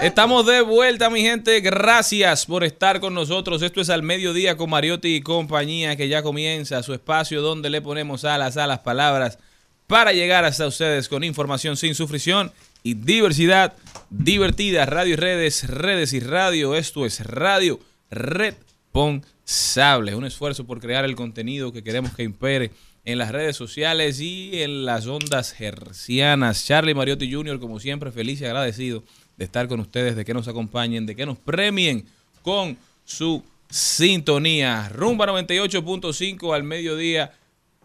Estamos de vuelta, mi gente. Gracias por estar con nosotros. Esto es al mediodía con Mariotti y compañía, que ya comienza su espacio donde le ponemos alas a las palabras para llegar hasta ustedes con información sin sufrición y diversidad divertida. Radio y redes, redes y radio. Esto es Radio Responsable. Un esfuerzo por crear el contenido que queremos que impere en las redes sociales y en las ondas hercianas. Charlie Mariotti Jr., como siempre, feliz y agradecido de estar con ustedes, de que nos acompañen, de que nos premien con su sintonía. Rumba 98.5 al mediodía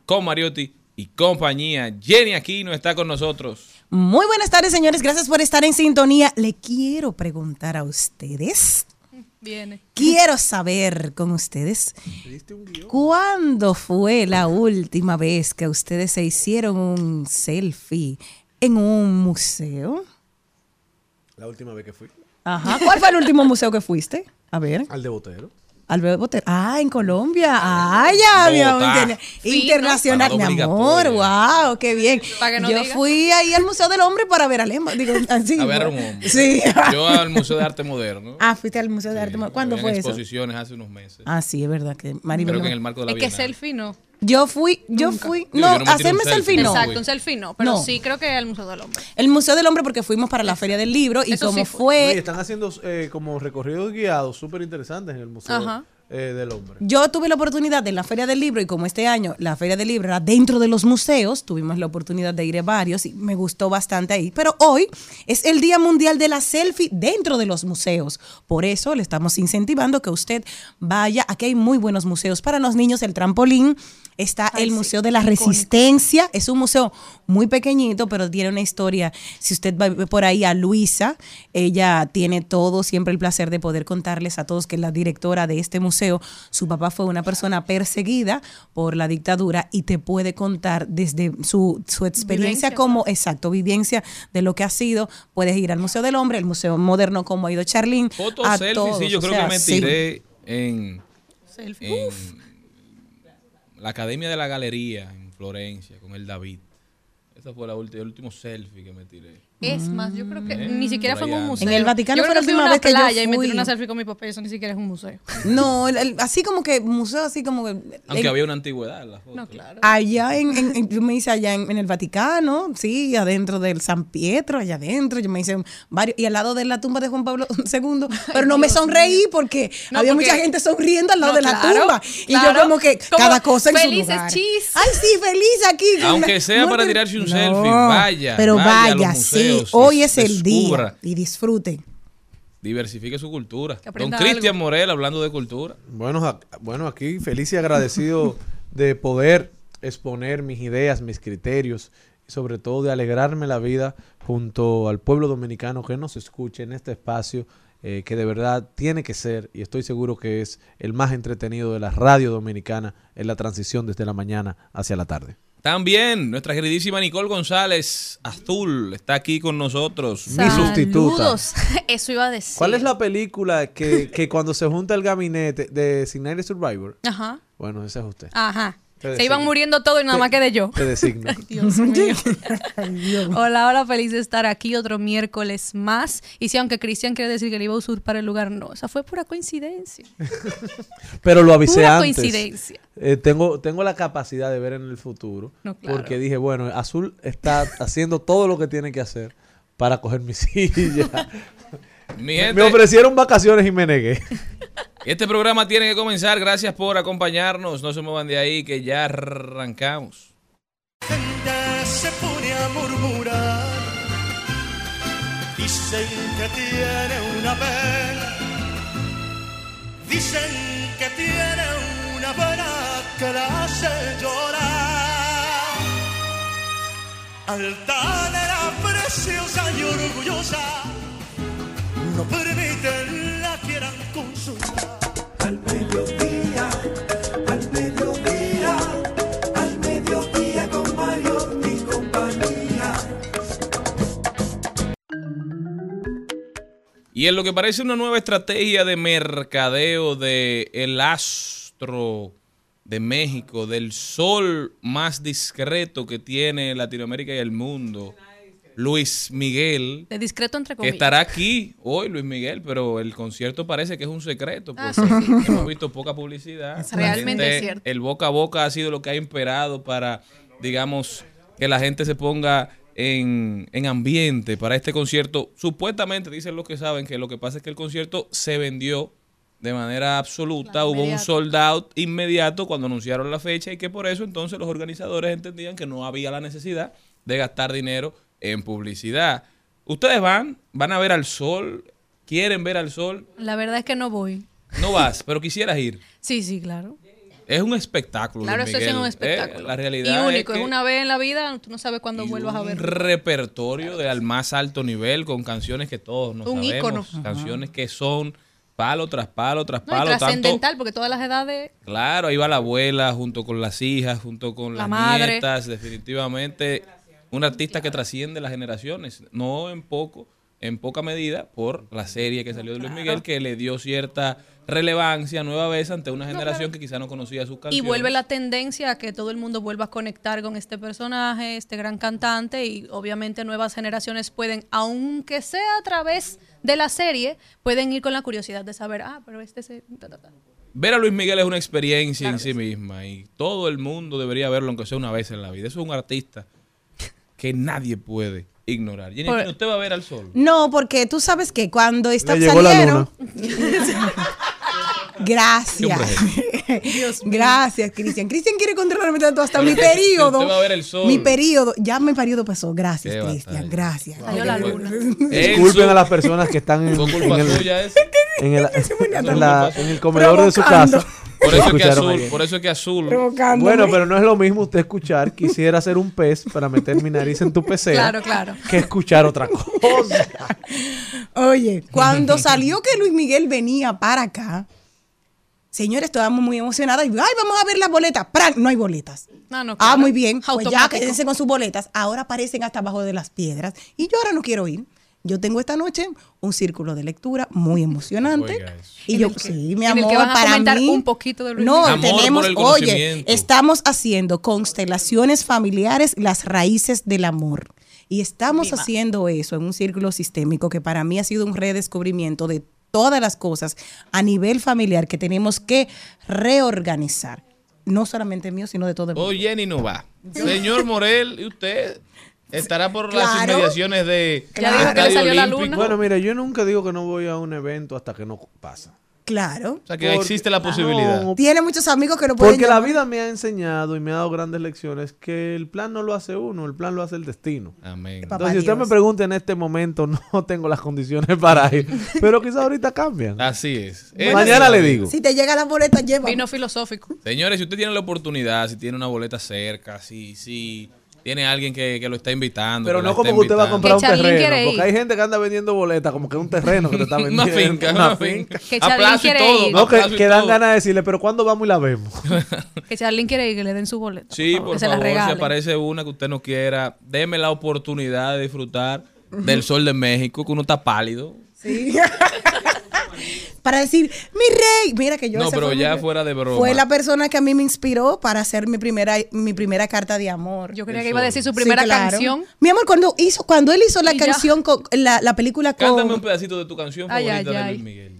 con Mariotti y compañía. Jenny Aquino está con nosotros. Muy buenas tardes, señores. Gracias por estar en sintonía. Le quiero preguntar a ustedes. Viene. Quiero saber con ustedes. ¿Cuándo fue la última vez que ustedes se hicieron un selfie en un museo? La última vez que fui. Ajá. ¿Cuál fue el último museo que fuiste? A ver. Al de Botero. Albert Botero. Ah, en Colombia. Ah, ya, mi amor. Internacional. Mi amor, wow, qué bien. Para que no Yo diga. fui ahí al Museo del Hombre para ver a Lema. Digo, así. A ver a un hombre. Sí. Yo al Museo de Arte Moderno. Ah, fuiste al Museo de Arte. Moderno. ¿Cuándo fue eso? exposiciones hace unos meses. Ah, sí, es verdad que Maribel. Creo no que en el marco de la Es que selfie no. Yo fui, yo fui. No, hacerme selfie, selfie, no. Exacto, un selfie no. Pero No. sí creo que al Museo del Hombre. El Museo del Hombre porque fuimos para la Feria del Libro y Eso como sí fue. Oye, fue, están haciendo eh, como recorridos guiados súper interesantes en el Museo Ajá. Eh, del Hombre. yo tuve la oportunidad de la Feria del Libro y como este año la Feria del Libro era dentro de los museos, tuvimos la oportunidad de ir a varios y me gustó bastante ahí. Pero hoy es el Día Mundial de la Selfie dentro de los museos. Por eso le estamos incentivando que usted vaya. Aquí hay muy buenos museos para los niños, el trampolín. Está Ay, el sí, Museo de la icónico. Resistencia. Es un museo muy pequeñito, pero tiene una historia. Si usted va por ahí a Luisa, ella tiene todo, siempre el placer de poder contarles a todos que es la directora de este museo, su papá fue una persona perseguida por la dictadura y te puede contar desde su, su experiencia Vivencia, como, exacto, vivencia de lo que ha sido. Puedes ir al Museo del Hombre, el Museo Moderno, como ha ido Charlene. Fotos, a selfies, todos, sí, yo o creo sea, que me sí. tiré en, Selfie. en la Academia de la Galería en Florencia con el David. Ese fue la ulti- el último selfie que me tiré. Es más, yo creo que Eh, ni siquiera fue en un museo. En el Vaticano yo fue creo la que fui última una vez que yo playa y me fui. tiré una selfie con mi papá. Eso ni siquiera es un museo. No, el- el- así como que museo, así como que... Aunque en- había una antigüedad en la foto. No, claro. Allá en, en- en- yo me hice allá en, en el Vaticano, sí, adentro del San Pietro, allá adentro, yo me hice varios, y al lado de la tumba de Juan Pablo II, pero no me sonreí porque No, había porque- mucha gente sonriendo al lado No, de la claro, tumba. Y claro. yo como que Como cada cosa en su felices lugar. chis. Ay, sí, feliz aquí. Aunque la sea para tirarse un No, selfie, vaya, Pero vaya a vaya, hoy es el día y disfrute. Diversifique su cultura. Don Cristian. Morel hablando de cultura. Bueno, bueno, aquí feliz y agradecido de poder exponer mis ideas, mis criterios y sobre todo de alegrarme la vida junto al pueblo dominicano que nos escuche en este espacio eh, que de verdad tiene que ser y estoy seguro que es el más entretenido de la radio dominicana en la transición desde la mañana hacia la tarde. También nuestra queridísima Nicole González Azul está aquí con nosotros. Mi sustituta. Saludos. Eso iba a decir. ¿Cuál es la película que, que cuando se junta el gabinete de Designated Survivor? Ajá. Bueno, ese es usted. Ajá. Se iban muriendo todos y nada más quedé yo. Te designo. Dios mío. Hola, hola, feliz de estar aquí otro miércoles más. Y si aunque Cristian quiere decir que le iba a usurpar el lugar, no, esa fue pura coincidencia. Pero lo avisé Pura antes. coincidencia. Eh, tengo, tengo la capacidad de ver en el futuro. No, claro. Porque dije, bueno, Azul está haciendo todo lo que tiene que hacer para coger mi silla. Mi Me gente, ofrecieron vacaciones y me negué. este programa tiene que comenzar. Gracias por acompañarnos. No se muevan de ahí que ya arrancamos. gente se pone a murmurar. Dicen que tiene una pena. Dicen que tiene una pena que la hace llorar. Altanera, preciosa y orgullosa. No permiten la quieran consultar. Al mediodía, al mediodía, al mediodía con Mario y compañía. Y en lo que parece una nueva estrategia de mercadeo de el astro de México, del sol más discreto que tiene Latinoamérica y el mundo, Luis Miguel, De discreto entre que estará aquí hoy, Luis Miguel, pero el concierto parece que es un secreto, Ah, porque sí, sí. hemos visto poca publicidad. Es realmente gente- cierto. El boca a boca ha sido lo que ha imperado para, digamos, que la gente se ponga en, en ambiente para este concierto. Supuestamente dicen los que saben que lo que pasa es que el concierto se vendió de manera absoluta, Claro, hubo un sold out inmediato cuando anunciaron la fecha y que por eso entonces los organizadores entendían que no había la necesidad de gastar dinero en publicidad. Ustedes van, van a ver al sol, quieren ver al sol, La verdad es que no voy. no vas, pero quisieras ir. Sí, sí, claro. Es un espectáculo. Claro, eso sí es un ¿eh? espectáculo. La realidad Y único, es una vez en la vida, tú no sabes cuándo vuelvas a un ver. repertorio de al más alto nivel con canciones que todos nos Un sabemos, ícono. canciones que son palo tras palo tras No, palo, tanto trascendental, porque todas las edades. Claro, ahí va la abuela junto con las hijas, junto con La las madre. nietas, definitivamente un artista que trasciende las generaciones, no en poco, en poca medida por la serie que salió de Luis Miguel que le dio cierta relevancia nueva vez ante una generación que quizá no conocía sus Y canciones. vuelve la tendencia a que todo el mundo vuelva a conectar con este personaje, este gran cantante, y obviamente nuevas generaciones pueden, aunque sea a través de la serie, pueden ir con la curiosidad de saber, ah, pero este se... ta, ta, ta. Ver a Luis Miguel es una experiencia en sí misma y todo el mundo debería verlo aunque sea una vez en la vida. Eso es un artista que nadie puede ignorar. Jenny, Por- ¿usted va a ver al sol? No, porque tú sabes que cuando está salieron. luna. Gracias. ¿Qué Gracias, Cristian. Cristian quiere controlarme tanto hasta mi periodo. usted va a ver el sol. Mi periodo. Ya mi periodo pasó. Gracias, Cristian. Gracias. Salió la luna. Disculpen a las personas que están en, en el, en el- en la- en el comedor de su casa. Por eso es que azul, por eso es que azul. Bueno, pero no es lo mismo usted escuchar, quisiera ser un pez para meter mi nariz en tu pecera, Claro, claro. que escuchar otra cosa. Oye, cuando salió que Luis Miguel venía para acá, señores, estábamos muy emocionadas. Y, ay, vamos a ver las boletas. ¡Pran! No hay boletas. Ah, no, Ah, claro. muy bien. Pues ya quédense con sus boletas. Ahora aparecen hasta abajo de las piedras. Y yo ahora no quiero ir. Yo tengo esta noche un círculo de lectura muy emocionante. Oiga. Y yo, sí, mi en el amor, que van a para comentar mí. un poquito de Luis No. Amor tenemos, por el oye, estamos haciendo constelaciones familiares, las raíces del amor. Y estamos Viva. haciendo eso en un círculo sistémico que para mí ha sido un redescubrimiento de todas las cosas a nivel familiar que tenemos que reorganizar. No solamente mío, sino de todo el mundo. Jenny no va. Señor Morel, ¿y usted estará por las Claro. inmediaciones de Ya dijo que le Estadio salió la luna. Bueno, mira, yo nunca digo que no voy a un evento hasta que no pasa. Claro. O sea que Porque- existe la posibilidad. No, Tiene muchos amigos que lo pueden porque la vida me ha enseñado y me ha dado grandes lecciones que el plan no lo hace uno, el plan lo hace el destino. Amén. Papá Entonces, si usted Dios. me pregunta en este momento, no tengo las condiciones para ir. Pero quizás ahorita cambian. Así es. Mañana le digo. Si te llega la boleta, lleva. Vino filosófico. Señores, si usted tiene la oportunidad, si tiene una boleta cerca, si, si tiene alguien que, que lo está invitando. Pero no como que usted va a comprar un terreno. Porque hay gente que anda vendiendo boletas como que es un terreno que te está vendiendo. Una finca, una finca. Que y quiere todo. ir. No, que, que dan ganas de decirle, pero ¿cuándo vamos y la vemos? Que Charlene quiere ir, que le den su boleto. Sí, favor, por que se la favor, si aparece una que usted no quiera, deme la oportunidad de disfrutar del sol de México, que uno está pálido. Para decir, mi rey. Mira que yo. No, pero mi ya fuera de broma. Fue la persona que a mí me inspiró para hacer mi primera, mi primera carta de amor. Yo creía que iba a decir su Sí, primera claro. canción. Mi amor, cuando hizo, cuando él hizo la Y canción con la, la película con. Cántame un pedacito de tu canción Ay, favorita ay, de. Luis Miguel.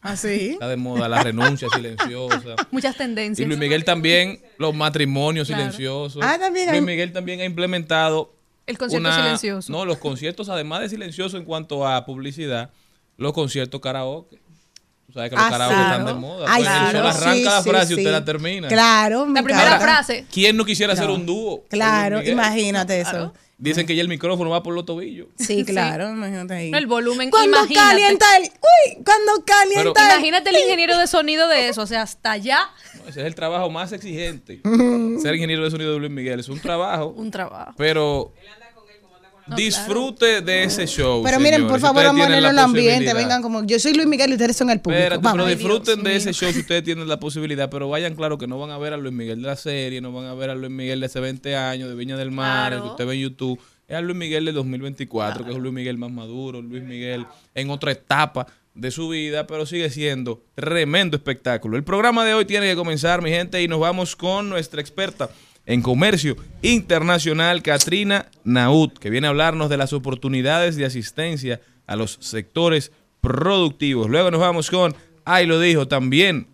¿Ah, sí? Está de moda la renuncia silenciosa. Muchas Y tendencias. Luis Miguel también, los matrimonios Claro. silenciosos. Ah, también Luis Miguel también ha implementado. El concierto silencioso. No, los conciertos, además de silencioso en cuanto a publicidad, los conciertos karaoke. Tú sabes que los Ah, karaoke claro. están de moda. Ay, Pues, claro, solo arranca sí, la sí, frase y sí. usted la termina. Claro, La primera frase. ¿Quién no quisiera hacer un dúo? Claro, imagínate eso. Claro. Dicen que ya el micrófono va por los tobillos. Sí, claro, imagínate ahí. No, el volumen. Cuando imagínate. calienta el. Uy, cuando calienta Pero- el. Imagínate el ingeniero de sonido de eso. O sea, hasta allá No, ese es el trabajo más exigente. Ser ingeniero de sonido de Luis Miguel es un trabajo, un trabajo. pero disfrute de ese show. Pero miren, por favor, vamos a tienen ponerlo en el ambiente. Vengan como. Yo soy Luis Miguel y ustedes son el público. Espérate, Vamos. pero disfruten Dios de ese show si ustedes tienen la posibilidad, pero vayan claro que no van a ver a Luis Miguel de la serie, no van a ver a Luis Miguel de hace 20 años, de Viña del Mar, Claro. el que usted ve en YouTube. Es a Luis Miguel de 2024, que es Luis Miguel más maduro, Luis Miguel en otra etapa de su vida, pero sigue siendo tremendo espectáculo. El programa de hoy tiene que comenzar, mi gente, y nos vamos con nuestra experta en comercio internacional, Katrina Naut, que viene a hablarnos de las oportunidades de asistencia a los sectores productivos. Luego nos vamos con, ahí lo dijo también,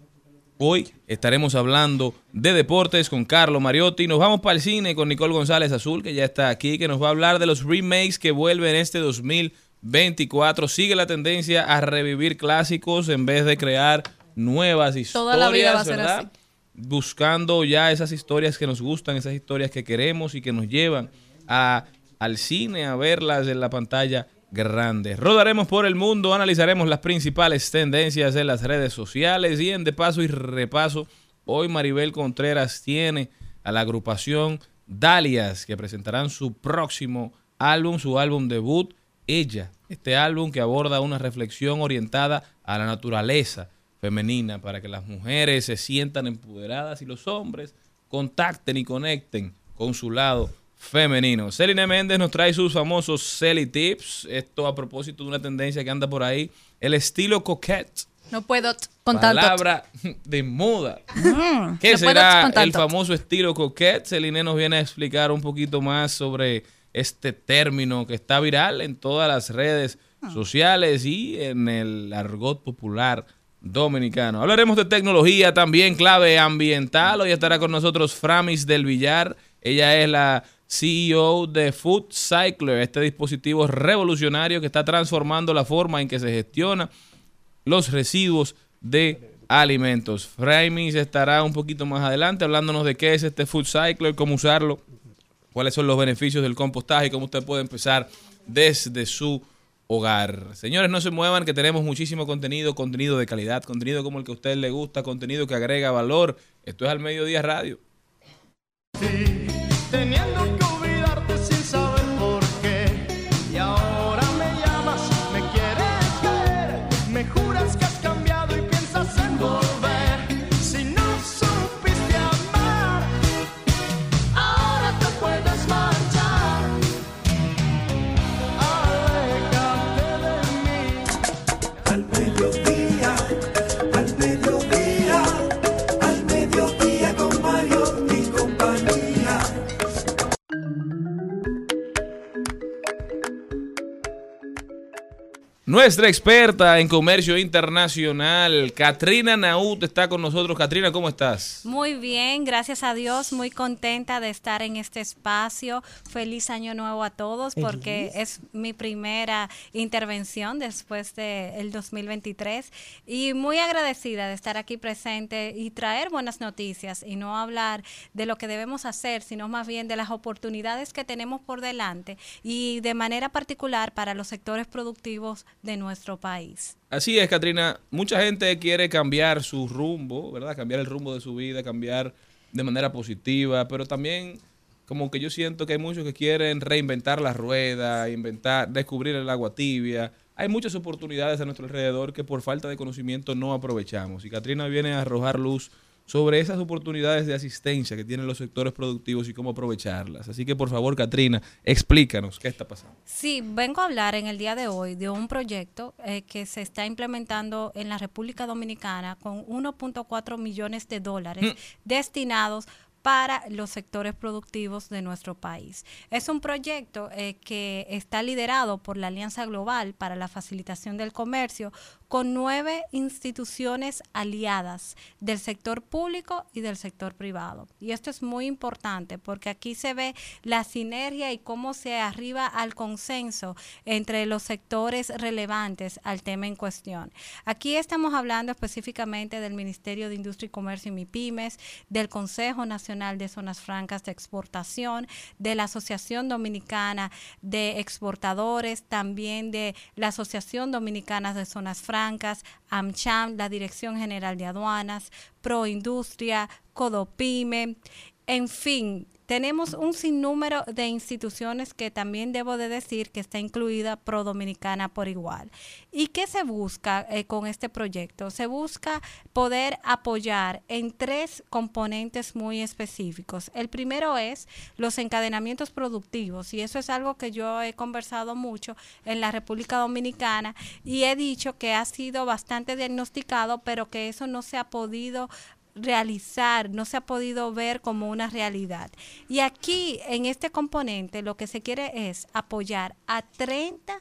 Hoy estaremos hablando de deportes con Carlos Mariotti. Nos vamos para el cine con Nicole González Azul, que ya está aquí, que nos va a hablar de los remakes que vuelven este 2024. Sigue la tendencia a revivir clásicos en vez de crear nuevas historias, Toda la vida va a ser ¿verdad? así. Buscando ya esas historias que nos gustan, esas historias que queremos y que nos llevan a, al cine a verlas en la pantalla grande. Rodaremos por el mundo, analizaremos las principales tendencias en las redes sociales y en de paso y repaso, hoy Maribel Contreras tiene a la agrupación Dalias que presentarán su próximo álbum, su álbum debut, Ella. Este álbum que aborda una reflexión orientada a la naturaleza femenina para que las mujeres se sientan empoderadas y los hombres contacten y conecten con su lado femenino. Celine Méndez nos trae sus famosos Celi Tips. Esto a propósito de una tendencia que anda por ahí. El estilo coquette. No puedo con. Palabra de moda. ¿Qué No puedo será el famoso estilo coquette? Celine nos viene a explicar un poquito más sobre este término que está viral en todas las redes Ah. sociales y en el argot popular dominicano. Hablaremos de tecnología también, clave ambiental. Hoy estará con nosotros Framis del Villar. Ella es la CEO de Food Cycler, este dispositivo revolucionario que está transformando la forma en que se gestiona los residuos de alimentos. Framis estará un poquito más adelante hablándonos de qué es este Food Cycler, cómo usarlo, cuáles son los beneficios del compostaje y cómo usted puede empezar desde su hogar. Señores, no se muevan que tenemos muchísimo contenido, contenido de calidad, contenido como el que a usted le gusta, contenido que agrega valor. Esto es al mediodía radio. Teniendo Nuestra experta en comercio internacional, Katrina Naut, está con nosotros. Katrina, ¿cómo estás? Muy bien, gracias a Dios, muy contenta de estar en este espacio. Feliz año nuevo a todos porque es mi primera intervención después del 2023 y muy agradecida de estar aquí presente y traer buenas noticias y no hablar de lo que debemos hacer, sino más bien de las oportunidades que tenemos por delante y de manera particular para los sectores productivos de nuestro país. Así es, Katrina. Mucha gente quiere cambiar su rumbo, ¿verdad? Cambiar el rumbo de su vida, cambiar de manera positiva, pero también como que yo siento que hay muchos que quieren reinventar la rueda, inventar, descubrir el agua tibia. Hay muchas oportunidades a nuestro alrededor que por falta de conocimiento no aprovechamos. Y Katrina viene a arrojar luz sobre esas oportunidades de asistencia que tienen los sectores productivos y cómo aprovecharlas. Así que por favor, Katrina, explícanos qué está pasando. Sí, vengo a hablar en el día de hoy de un proyecto eh, que se está implementando en la República Dominicana con 1.4 millones de dólares destinados para los sectores productivos de nuestro país. Es un proyecto eh, que está liderado por la Alianza Global para la Facilitación del Comercio con nueve instituciones aliadas del sector público y del sector privado. Y esto es muy importante porque aquí se ve la sinergia y cómo se arriba al consenso entre los sectores relevantes al tema en cuestión. Aquí estamos hablando específicamente del Ministerio de Industria y Comercio y MIPIMES, del Consejo Nacional de Zonas Francas de Exportación, de la Asociación Dominicana de Exportadores, también de la Asociación Dominicana de Zonas Francas, AmCham, la Dirección General de Aduanas, Proindustria, Codopime, en fin, tenemos un sinnúmero de instituciones que también debo de decir que está incluida Pro Dominicana por igual. ¿Y qué se busca eh, con este proyecto? Se busca poder apoyar en tres componentes muy específicos. El primero es los encadenamientos productivos y eso es algo que yo he conversado mucho en la República Dominicana y he dicho que ha sido bastante diagnosticado, pero que eso no se ha podido realizar, no se ha podido ver como una realidad. Y aquí, en este componente, lo que se quiere es apoyar a 30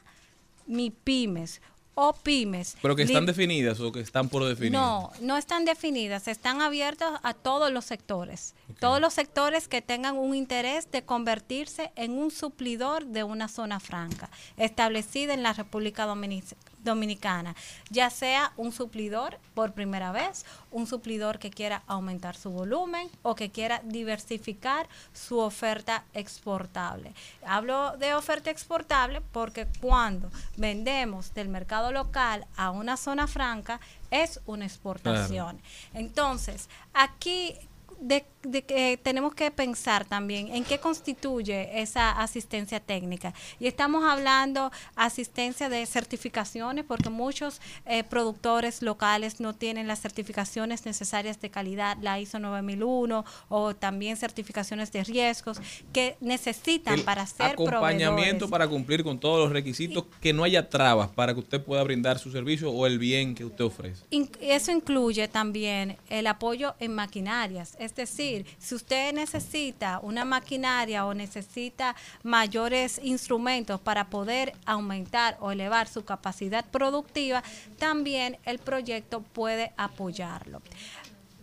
MIPIMES o pymes. Pero que están definidas o que están por definir. no, no están definidas, están abiertas a todos los sectores. Todos los sectores que tengan un interés de convertirse en un suplidor de una zona franca establecida en la República Dominic- Dominicana, ya sea un suplidor por primera vez, un suplidor que quiera aumentar su volumen o que quiera diversificar su oferta exportable. Hablo de oferta exportable porque cuando vendemos del mercado local a una zona franca es una exportación. Entonces, aquí de, de que tenemos que pensar también en qué constituye esa asistencia técnica. Y estamos hablando asistencia de certificaciones, porque muchos eh, productores locales no tienen las certificaciones necesarias de calidad, la ISO 9001 o también certificaciones de riesgos que necesitan El para ser acompañamiento proveedores. para cumplir con todos los requisitos, que no haya trabas para que usted pueda brindar su servicio o el bien que usted ofrece. Eso incluye también el apoyo en maquinarias, es decir, si usted necesita una maquinaria o necesita mayores instrumentos para poder aumentar o elevar su capacidad productiva, también el proyecto puede apoyarlo.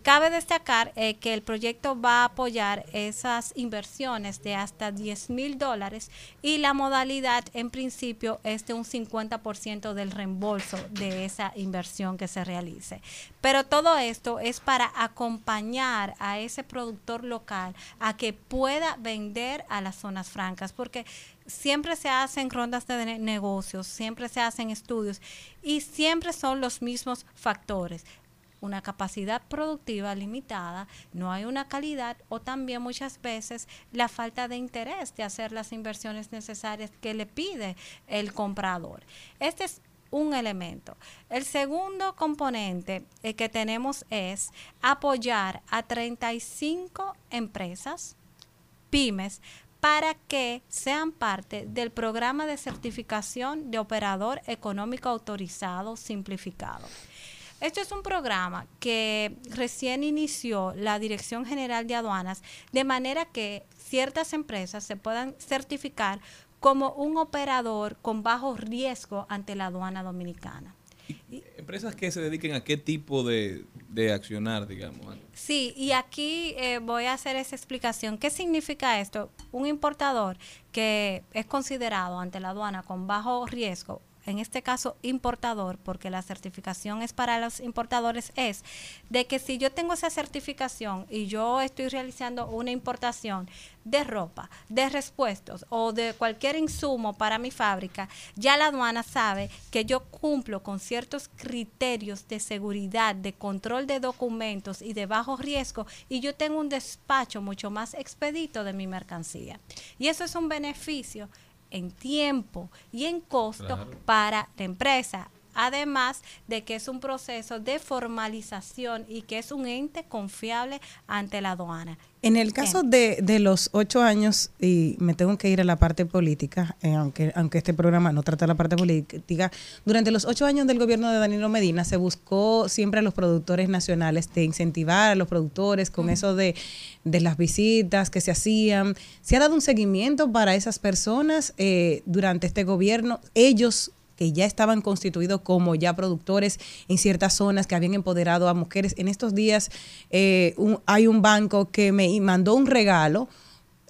Cabe destacar eh, que el proyecto va a apoyar esas inversiones de hasta 10 mil dólares y la modalidad en principio es de un 50% del reembolso de esa inversión que se realice. Pero todo esto es para acompañar a ese productor local a que pueda vender a las zonas francas, porque siempre se hacen rondas de ne- negocios, siempre se hacen estudios y siempre son los mismos factores una capacidad productiva limitada, no hay una calidad o también muchas veces la falta de interés de hacer las inversiones necesarias que le pide el comprador. Este es un elemento. El segundo componente eh, que tenemos es apoyar a 35 empresas, pymes, para que sean parte del programa de certificación de operador económico autorizado simplificado. Esto es un programa que recién inició la Dirección General de Aduanas, de manera que ciertas empresas se puedan certificar como un operador con bajo riesgo ante la aduana dominicana. Empresas que se dediquen a qué tipo de, de accionar, digamos. Sí, y aquí eh, voy a hacer esa explicación. ¿Qué significa esto? Un importador que es considerado ante la aduana con bajo riesgo, en este caso importador, porque la certificación es para los importadores, es de que si yo tengo esa certificación y yo estoy realizando una importación de ropa, de respuestos o de cualquier insumo para mi fábrica, ya la aduana sabe que yo cumplo con ciertos criterios de seguridad, de control de documentos y de bajo riesgo y yo tengo un despacho mucho más expedito de mi mercancía. Y eso es un beneficio en tiempo y en costo Claro. para la empresa. Además de que es un proceso de formalización y que es un ente confiable ante la aduana. En el caso de, de los ocho años, y me tengo que ir a la parte política, eh, aunque, aunque este programa no trata la parte política, durante los ocho años del gobierno de Danilo Medina se buscó siempre a los productores nacionales de incentivar a los productores con eso de, de las visitas que se hacían. ¿Se ha dado un seguimiento para esas personas eh, durante este gobierno? Ellos que ya estaban constituidos como ya productores en ciertas zonas que habían empoderado a mujeres. En estos días eh, un- hay un banco que me mandó un regalo.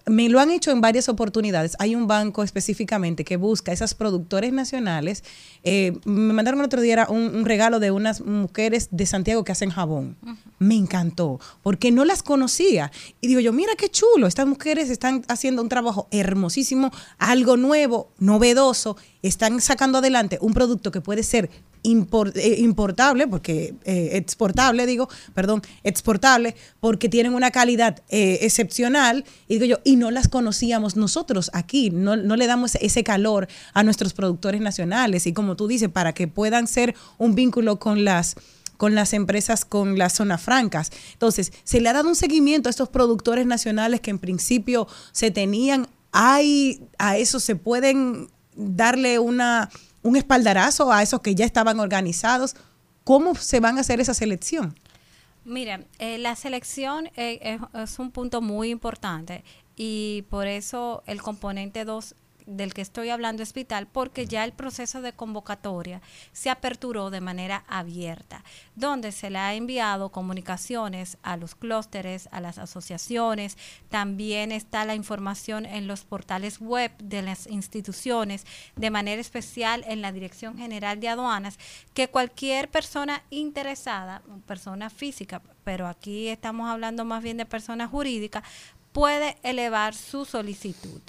Me lo han hecho en varias oportunidades. Hay un banco específicamente que busca esas productores nacionales. Eh, me mandaron el otro día un regalo de unas mujeres de Santiago que hacen jabón. Me encantó, porque no las conocía. Y digo yo, mira qué chulo, estas mujeres están haciendo un trabajo hermosísimo, algo nuevo, novedoso, están sacando adelante un producto que puede ser eh, importable, porque eh, exportable, digo, perdón, exportable, porque tienen una calidad eh, excepcional, y digo yo, y no las conocíamos nosotros aquí, no, no le damos ese calor a nuestros productores nacionales, y como tú dices, para que puedan ser un vínculo con las con las empresas con las zonas francas. Entonces, se le ha dado un seguimiento a estos productores nacionales que en principio se tenían, hay a eso se pueden darle una un espaldarazo a esos que ya estaban organizados. ¿Cómo se van a hacer esa selección? Mira, eh, la selección eh, es, es un punto muy importante y por eso el componente 2 del que estoy hablando es vital porque ya el proceso de convocatoria se aperturó de manera abierta, donde se le ha enviado comunicaciones a los clústeres, a las asociaciones, también está la información en los portales web de las instituciones, de manera especial en la Dirección General de Aduanas, que cualquier persona interesada, persona física, pero aquí estamos hablando más bien de persona jurídica, puede elevar su solicitud.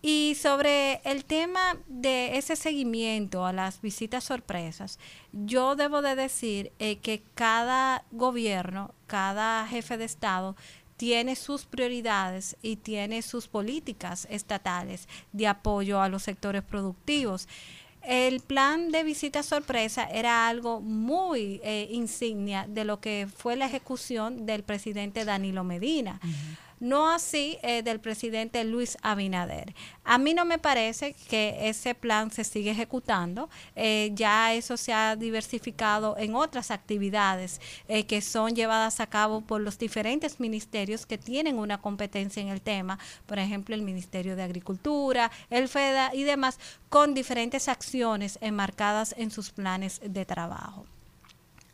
Y sobre el tema de ese seguimiento a las visitas sorpresas, yo debo de decir eh, que cada gobierno, cada jefe de Estado tiene sus prioridades y tiene sus políticas estatales de apoyo a los sectores productivos. El plan de visita sorpresa era algo muy eh, insignia de lo que fue la ejecución del presidente Danilo Medina. No así eh, del presidente Luis Abinader. A mí no me parece que ese plan se sigue ejecutando. Eh, ya eso se ha diversificado en otras actividades eh, que son llevadas a cabo por los diferentes ministerios que tienen una competencia en el tema. Por ejemplo, el Ministerio de Agricultura, el FEDA y demás, con diferentes acciones enmarcadas en sus planes de trabajo.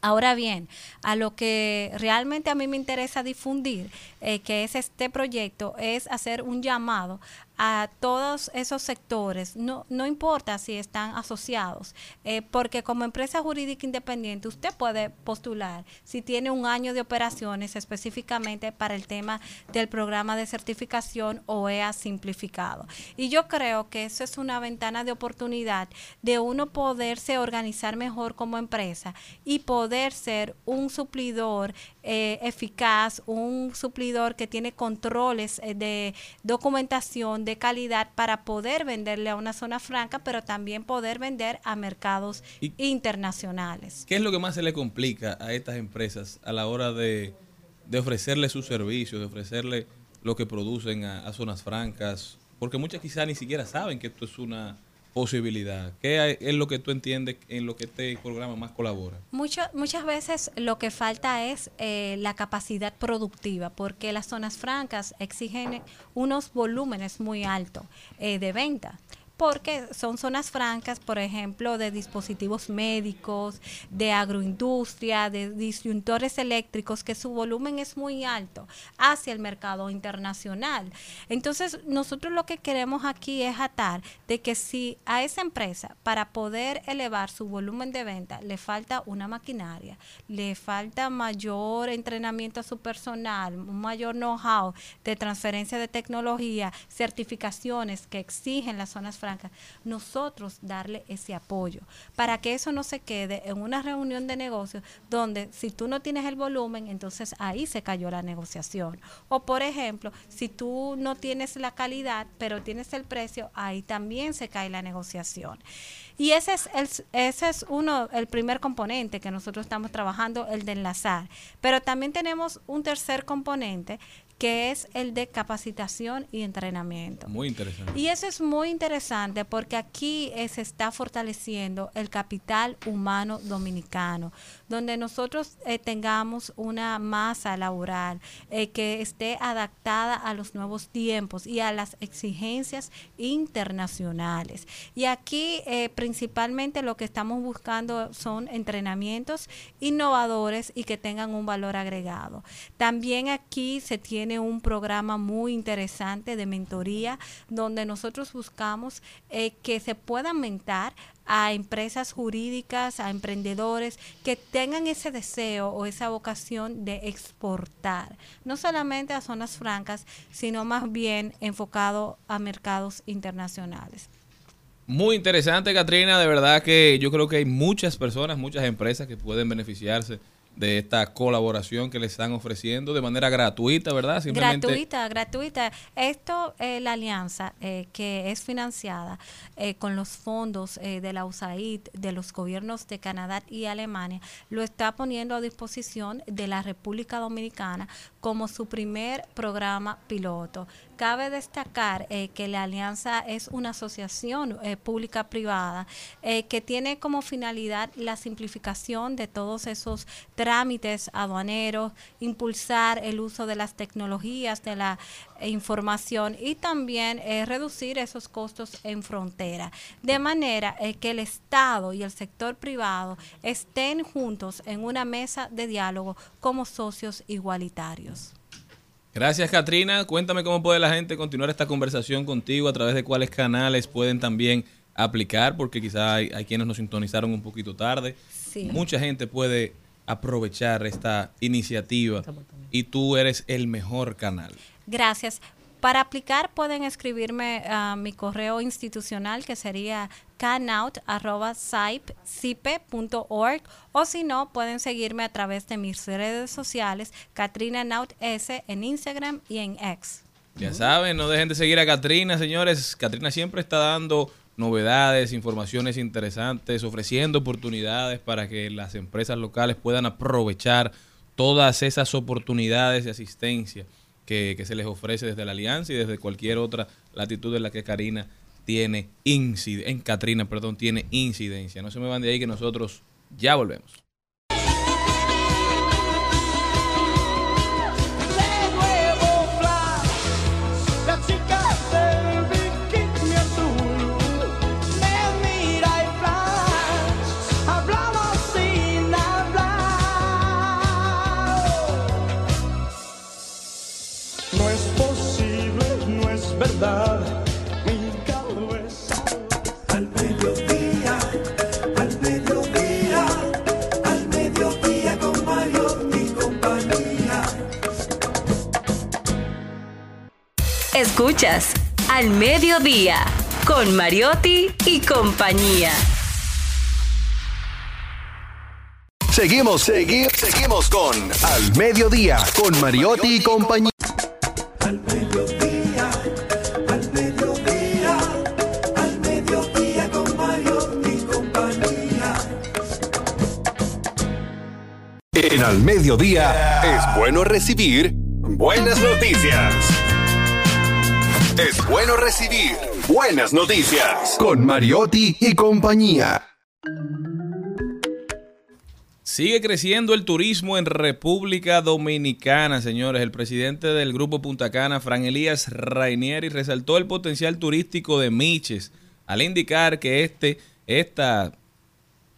Ahora bien, a lo que realmente a mí me interesa difundir, eh, que es este proyecto, es hacer un llamado a todos esos sectores, no, no importa si están asociados, eh, porque como empresa jurídica independiente usted puede postular si tiene un año de operaciones específicamente para el tema del programa de certificación OEA simplificado. Y yo creo que eso es una ventana de oportunidad de uno poderse organizar mejor como empresa y poder ser un suplidor eh, eficaz, un suplidor que tiene controles eh, de documentación de calidad para poder venderle a una zona franca, pero también poder vender a mercados Y- internacionales. ¿Qué es lo que más se le complica a estas empresas a la hora de, de ofrecerle sus servicios, de ofrecerle lo que producen a, a zonas francas? Porque muchas quizás ni siquiera saben que esto es una posibilidad. ¿Qué es lo que tú entiendes en lo que este programa más colabora? Mucho- muchas veces lo que falta es eh, la capacidad productiva, porque las zonas francas exigen unos volúmenes muy altos eh, de venta. Porque son zonas francas, por ejemplo, de dispositivos médicos, de agroindustria, de disyuntores eléctricos, que su volumen es muy alto hacia el mercado internacional. Entonces, nosotros lo que queremos aquí es atar de que si a esa empresa, para poder elevar su volumen de venta, le falta una maquinaria, le falta mayor entrenamiento a su personal, un mayor know-how de transferencia de tecnología, certificaciones que exigen las zonas francas, nosotros darle ese apoyo para que eso no se quede en una reunión de negocios donde si tú no tienes el volumen, entonces ahí se cayó la negociación. O por ejemplo, si tú no tienes la calidad, pero tienes el precio, ahí también se cae la negociación. Y ese es el, ese es uno, el primer componente que nosotros estamos trabajando, el de enlazar. Pero también tenemos un tercer componente que es el de capacitación y entrenamiento. Muy interesante. Y eso es muy interesante porque aquí eh, se está fortaleciendo el capital humano dominicano, donde nosotros eh, tengamos una masa laboral eh, que esté adaptada a los nuevos tiempos y a las exigencias internacionales. Y aquí principalmente lo que estamos buscando son entrenamientos innovadores y que tengan un valor agregado. También aquí se tiene un programa muy interesante de mentoría donde nosotros buscamos eh, que se puedan mentar a empresas jurídicas, a emprendedores que tengan ese deseo o esa vocación de exportar, no solamente a zonas francas, sino más bien enfocado a mercados internacionales. Muy interesante, Katrina. De verdad que yo creo que hay muchas personas, muchas empresas que pueden beneficiarse de esta colaboración que le están ofreciendo de manera gratuita, ¿verdad? Gratuita, gratuita. Esto, eh, la alianza eh, que es financiada eh, con los fondos eh, de la USAID, de los gobiernos de Canadá y Alemania, lo está poniendo a disposición de la República Dominicana como su primer programa piloto. Cabe destacar eh, que la alianza es una asociación eh, pública-privada eh, que tiene como finalidad la simplificación de todos esos trámites aduaneros, impulsar el uso de las tecnologías de la eh, información y también eh, reducir esos costos en frontera, de manera eh, que el Estado y el sector privado estén juntos en una mesa de diálogo como socios igualitarios. Gracias, Katrina. Cuéntame cómo puede la gente continuar esta conversación contigo, a través de cuáles canales pueden también aplicar, porque quizá hay, hay quienes nos sintonizaron un poquito tarde. Sí. Mucha gente puede aprovechar esta iniciativa y tú eres el mejor canal. Gracias. Para aplicar pueden escribirme a mi correo institucional que sería canout.cipe.org o si no pueden seguirme a través de mis redes sociales Katrina Naut S en Instagram y en X. Ya saben, no dejen de seguir a Katrina, señores. Katrina siempre está dando novedades, informaciones interesantes, ofreciendo oportunidades para que las empresas locales puedan aprovechar todas esas oportunidades de asistencia que, que se les ofrece desde la Alianza y desde cualquier otra latitud en la que Karina tiene incid- en Katrina, perdón, tiene incidencia. No se me van de ahí que nosotros ya volvemos. Verdad, mi cabeza. Al mediodía, al mediodía, al mediodía con Mario y compañía. Escuchas Al Mediodía con Mariotti y compañía. Seguimos, segui- seguimos con Al Mediodía, con Mariotti y compañía. Al mediodía, Al Mediodía es bueno recibir buenas noticias. Es bueno recibir buenas noticias con Mariotti y compañía. Sigue creciendo el turismo en República Dominicana, señores. El presidente del Grupo Punta Cana, Fran Elías Rainieri, resaltó el potencial turístico de Miches al indicar que este, esta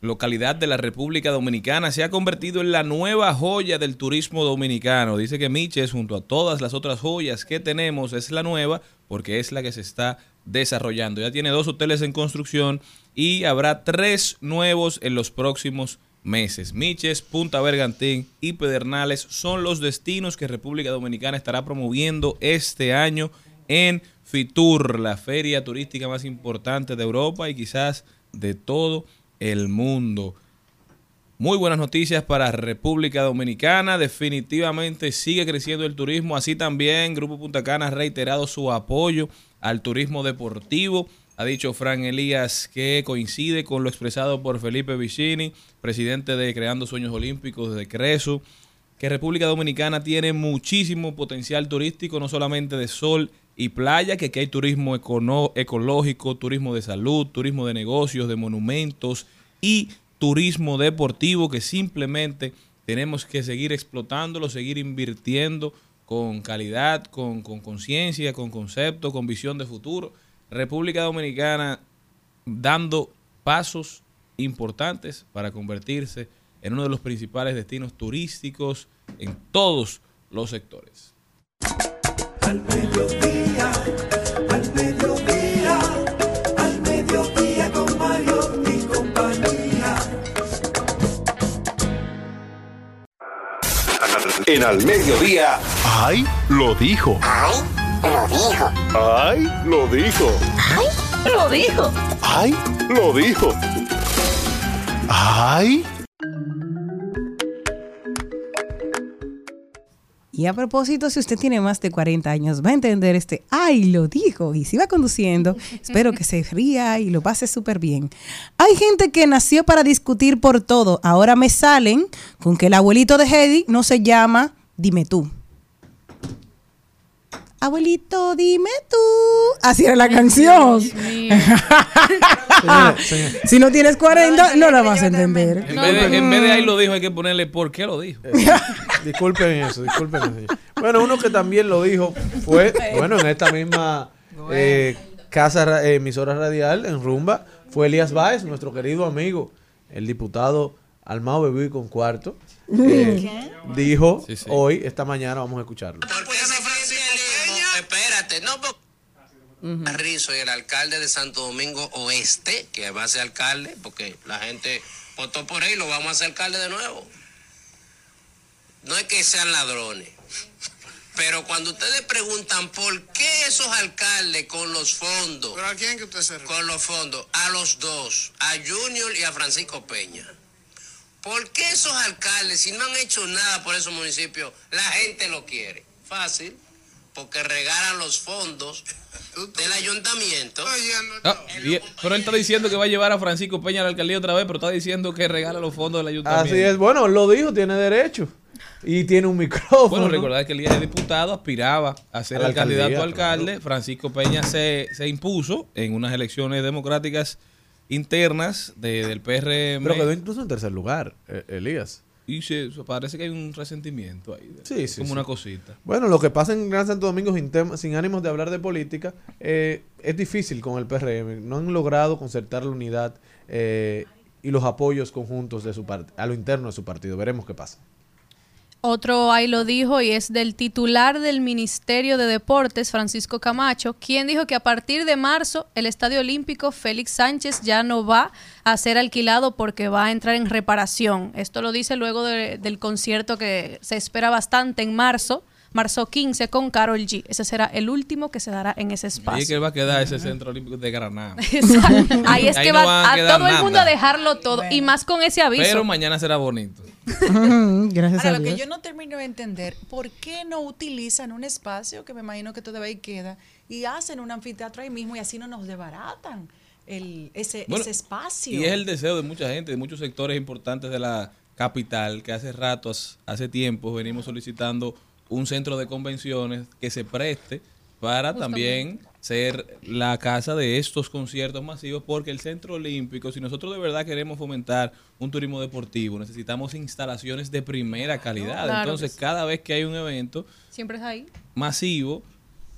localidad de la República Dominicana se ha convertido en la nueva joya del turismo dominicano. Dice que Miches, junto a todas las otras joyas que tenemos, es la nueva porque es la que se está desarrollando. Ya tiene dos hoteles en construcción y habrá tres nuevos en los próximos meses. Miches, Punta Bergantín y Pedernales son los destinos que República Dominicana estará promoviendo este año en Fitur, la feria turística más importante de Europa y quizás de todo el mundo. Muy buenas noticias para República Dominicana. Definitivamente sigue creciendo el turismo. Así también Grupo Punta Cana ha reiterado su apoyo al turismo deportivo. Ha dicho Fran Elías que coincide con lo expresado por Felipe Vicini, presidente de Creando Sueños Olímpicos de Creso, que República Dominicana tiene muchísimo potencial turístico, no solamente de sol y playa, que aquí hay turismo ecológico, turismo de salud, turismo de negocios, de monumentos y turismo deportivo que simplemente tenemos que seguir explotándolo, seguir invirtiendo con calidad, con conciencia, con concepto, con visión de futuro. República Dominicana dando pasos importantes para convertirse en uno de los principales destinos turísticos en todos los sectores. Al mediodía, al mediodía, al mediodía con Mario y compañía. En al mediodía. ¡Ay! Lo dijo. ¡Ay! Lo dijo. ¡Ay! Lo dijo. Lo dijo. ¡Ay! Lo dijo. ¡Ay! Y a propósito, si usted tiene más de 40 años, va a entender este, ay, lo dijo, y si va conduciendo, espero que se ría y lo pase súper bien. Hay gente que nació para discutir por todo. Ahora me salen con que el abuelito de Hedy no se llama Dime tú. Abuelito, dime tú. Así era la canción. Si no tienes 40, no la vas a entender. En, vez de, en vez de ahí lo dijo, hay que ponerle por qué lo dijo. Disculpen eso, disculpen eso. señor. Bueno, uno que también lo dijo fue, bueno, en esta misma eh, casa, eh, emisora radial, en Rumba, fue Elías Báez, nuestro querido amigo, el diputado Almao Bebí con cuarto. eh, dijo Sí, sí. hoy, esta mañana, vamos a escucharlo. Rizo y el alcalde de Santo Domingo Oeste, que va a ser alcalde, porque la gente votó por él, lo vamos a hacer alcalde de nuevo. No es que sean ladrones, pero cuando ustedes preguntan por qué esos alcaldes con los fondos, ¿Pero a quién que usted se refiere? con los fondos, a los dos, a Junior y a Francisco Peña. ¿Por qué esos alcaldes, si no han hecho nada por esos municipios, la gente lo quiere? Fácil, porque regalan los fondos del ayuntamiento. Ah, y- pero él está diciendo que va a llevar a Francisco Peña a la alcaldía otra vez, pero está diciendo que regala los fondos del ayuntamiento. Así es, bueno, lo dijo, tiene derecho. Y tiene un micrófono. Bueno, recordar que el día de diputado aspiraba a ser A la el candidato a alcalde. Francisco Peña se, se impuso en unas elecciones democráticas internas de- del PRM. Pero quedó incluso en tercer lugar, eh, Elías. Y se, parece que hay un resentimiento ahí. Sí, sí, Como sí. una cosita. Bueno, lo que pasa en Gran Santo Domingo sin, sin ánimos de hablar de política eh, es difícil con el PRM. No han logrado concertar la unidad eh, y los apoyos conjuntos de su part- a lo interno de su partido. Veremos qué pasa. Otro ahí lo dijo y es del titular del Ministerio de Deportes, Francisco Camacho, quien dijo que a partir de marzo el Estadio Olímpico Félix Sánchez ya no va a ser alquilado porque va a entrar en reparación. Esto lo dice luego de- del concierto que se espera bastante en marzo, marzo 15 con Carol G. Ese será el último que se dará en ese Ahí es espacio. que va a quedar ese centro olímpico de Granada. Exacto. Ahí es Ahí que no va a todo el mundo a dejarlo todo y más con ese aviso. Pero mañana será bonito. Gracias Ahora, a lo que Dios. yo no termino de entender, ¿por qué no utilizan un espacio que me imagino que todavía ahí queda y hacen un anfiteatro ahí mismo y así no nos desbaratan el, ese, Bueno, ese espacio? Y es el deseo de mucha gente, de muchos sectores importantes de la capital, que hace ratos, hace tiempo, venimos solicitando un centro de convenciones que se preste para también ser la casa de estos conciertos masivos, porque el Centro Olímpico, si nosotros de verdad queremos fomentar un turismo deportivo, necesitamos instalaciones de primera calidad. Claro Entonces, sí. cada vez que hay un evento Siempre es ahí. masivo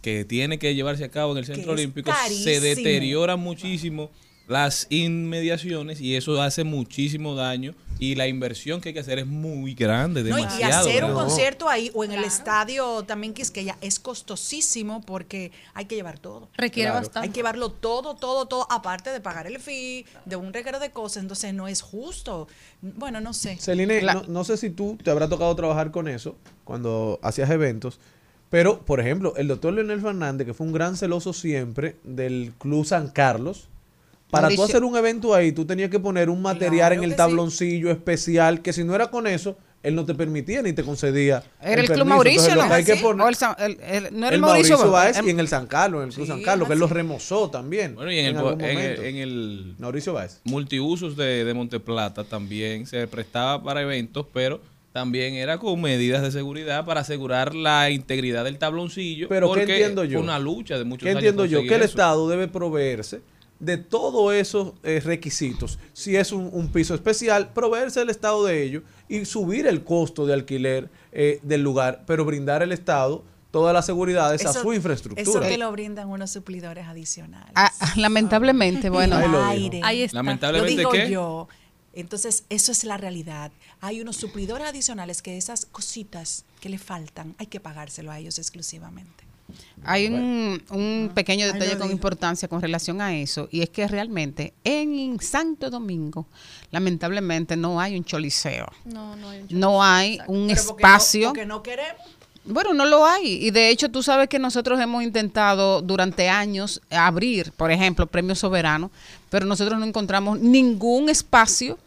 que tiene que llevarse a cabo en el Centro Olímpico, se deteriora muchísimo las inmediaciones y eso hace muchísimo daño y la inversión que hay que hacer es muy grande, No, y- hacer un concierto ahí o en el estadio también Quisqueya es costosísimo porque hay que llevar todo. Requiere Claro. bastante. Hay que llevarlo todo, todo, todo, aparte de pagar el fee, de un reguero de cosas, entonces no es justo. Bueno, no sé. Celine, no, no sé si tú te habrá tocado trabajar con eso cuando hacías eventos, Pero, por ejemplo, el doctor Leonel Fernández, que fue un gran celoso siempre del Club San Carlos, para tú hacer un evento ahí, tú tenías que poner un material en el tabloncillo especial, que si no era con eso, él no te permitía ni te concedía. Era el, Club permiso. Mauricio, Entonces, ¿no? hay que poner- O el San- el- el- no era el Mauricio, Mauricio, Báez em- y en el San Carlos, en el Club San Carlos, que él lo remozó también. Bueno, y en en en el Mauricio Báez. multiusos de, de Monteplata también se prestaba para eventos, pero también era con medidas de seguridad para asegurar la integridad del tabloncillo. Pero ¿qué porque entiendo yo? Fue una lucha de muchos ¿Qué años. entiendo yo? Que el eso. Estado debe proveerse de todos esos eh, requisitos. Si es un, un piso especial, proveerse el Estado de ello y subir el costo de alquiler eh, del lugar, pero brindar el Estado todas las seguridades a Eso- su Eso infraestructura. te lo brindan unos suplidores adicionales. Ah, ah, lamentablemente, bueno. Ahí lo. Ahí está. Lamentablemente, lo digo ¿qué? yo. Entonces, eso es la realidad. Hay unos suplidores adicionales que esas cositas que le faltan, hay que pagárselo a ellos exclusivamente. Hay un, un pequeño detalle con importancia con relación a eso, y es que realmente en Santo Domingo, lamentablemente, no hay un choliseo. No, no hay un No hay un Pero porque espacio. No, porque no queremos. Bueno, no lo hay. Y de hecho, tú sabes que nosotros hemos intentado durante años abrir, por ejemplo, Premio Soberano, pero nosotros no encontramos ningún espacio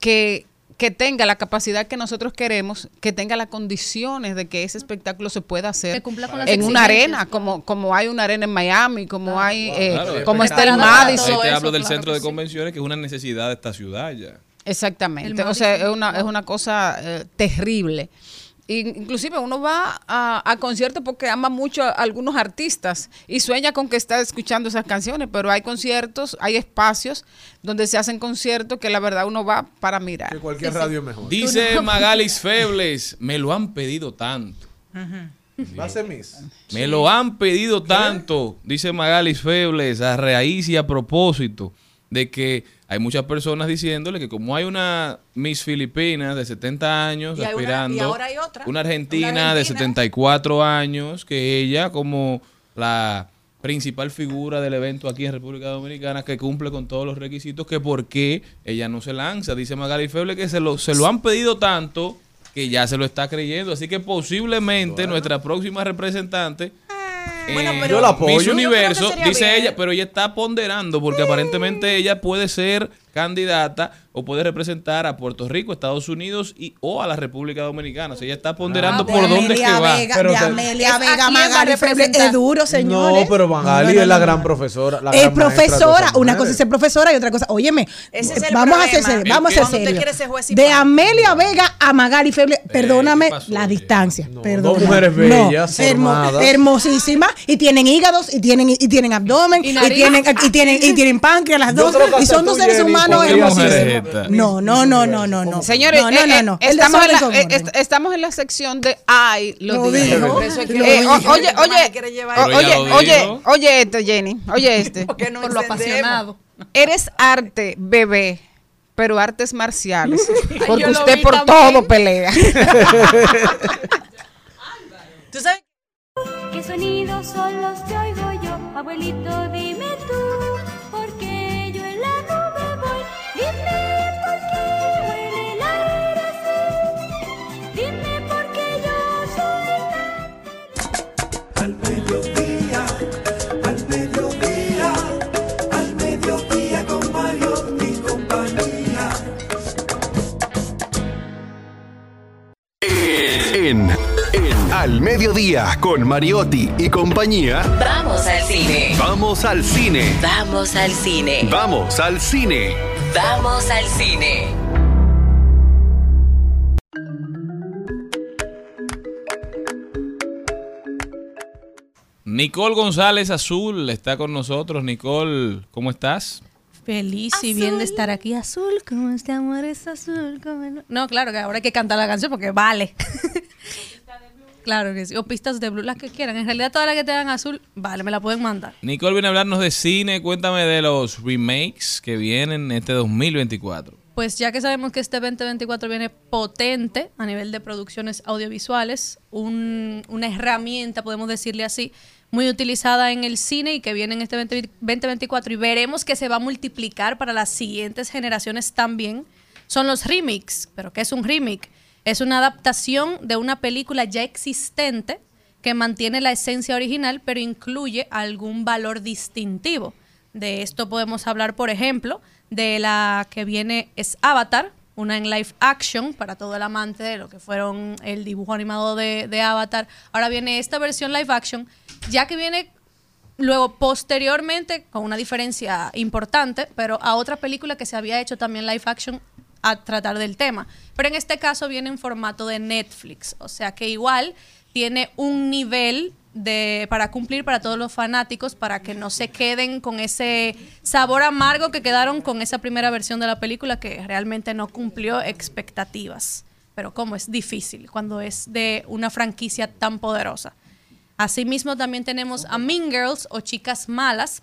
que, que tenga la capacidad que nosotros queremos, que tenga las condiciones de que ese espectáculo se pueda hacer Que cumpla con las en una arena, como, como hay una arena en Miami, como hay, eh, Claro, como está el Ahí Madison. te hablo del centro de convenciones, que es una necesidad de esta ciudad ya. Exactamente. O sea, es una, es una cosa eh, terrible. Inclusive uno va a, a conciertos porque ama mucho a algunos artistas y sueña con que está escuchando esas canciones, pero hay conciertos, hay espacios donde se hacen conciertos que la verdad uno va para mirar. Que cualquier radio es mejor. Dice Magalis Febles, me lo han pedido tanto. Va a ser Miss. Me lo han pedido tanto, dice Magalis Febles, a raíz y a propósito de que hay muchas personas diciéndole que como hay una Miss Filipinas de 70 años Y hay una- aspirando, y ahora hay otra, una argentina, una de argentina. 74 años, que ella como la principal figura del evento aquí en República Dominicana que cumple con todos los requisitos, que por qué ella no se lanza. Dice Magalis Febles que se lo, se lo han pedido tanto que ya se lo está creyendo. Así que posiblemente nuestra próxima representante Bueno, eh, pero- Yo la apoyo. Miss Universo, dice bien. ella, pero ella está ponderando porque aparentemente ella puede ser candidata o puede representar a Puerto Rico, Estados Unidos y o a la República Dominicana. O sea, ella está ponderando De por dónde es que Amelia va. Vega, Pero de Amelia ¿Es a Vega, a Magali es duro, señores. No, pero Magali No, no, es la no, gran no. profesora. La Es gran profesora, una cosa es ser profesora y otra cosa, óyeme, Ese es el vamos a problema. hacer, vamos a ser serios. quiere ser De. Amelia Vega a Magali Feble, perdóname ¿qué pasó, la distancia, No, perdóname. dos mujeres bellas, hermosísimas y tienen hígados y tienen y tienen abdomen Y tienen y tienen y tienen páncreas las dos y son dos seres humanos hermosísimos. No, no, no, no, no, no. Señores, no, no, eh, no, eh, no. El estamos, en la, eh, est- estamos en la sección de ay, lo, Lo dijo. dijo, es que Eh, oye, oye, oye, oye, oye este, Jenny, oye este. No por lo apasionado. Eres arte, bebé, pero artes marciales. Porque usted por también. todo pelea. ¿Tú sabes? ¿Qué sonidos son los que oigo yo? Abuelito, dime tú, porque yo en la nube voy. Dime por qué huele el aire así. Dime por qué yo soy tan Al mediodía, al mediodía, al mediodía con Mario y compañía. En, en Al Mediodía con Mariotti y compañía. Vamos al cine. Vamos al cine. Vamos al cine. Vamos al cine. Vamos al cine. Nicole González Azul está con nosotros. Nicole, ¿cómo estás? Feliz y bien de estar aquí. Azul, como este amor es azul. Como el- No, claro que ahora hay que cantar la canción porque vale. claro que sí. O pistas de blue, las que quieran. En realidad, todas las que te dan azul, vale, me la pueden mandar. Nicole viene a hablarnos de cine. Cuéntame de los remakes que vienen este 2024. Pues ya que sabemos que este 2024 viene potente a nivel de producciones audiovisuales, un- una herramienta, podemos decirle así, muy utilizada en el cine y que viene en este 20 2024 y veremos que se va a multiplicar para las siguientes generaciones también, son los remakes. ¿Pero qué es un remake? Es una adaptación de una película ya existente que mantiene la esencia original, pero incluye algún valor distintivo. De esto podemos hablar, por ejemplo, de la que viene es Avatar, una en live action para todo el amante de lo que fueron el dibujo animado de, Avatar. Ahora viene esta versión live action, ya que viene luego posteriormente con una diferencia importante, pero a otra película que se había hecho también live action a tratar del tema. Pero en este caso viene en formato de Netflix, o sea que igual tiene un nivel de para cumplir para todos los fanáticos para que no se queden con ese sabor amargo que quedaron con esa primera versión de la película que realmente no cumplió expectativas. Pero como es difícil cuando es de una franquicia tan poderosa. Asimismo también tenemos a Mean Girls o Chicas Malas,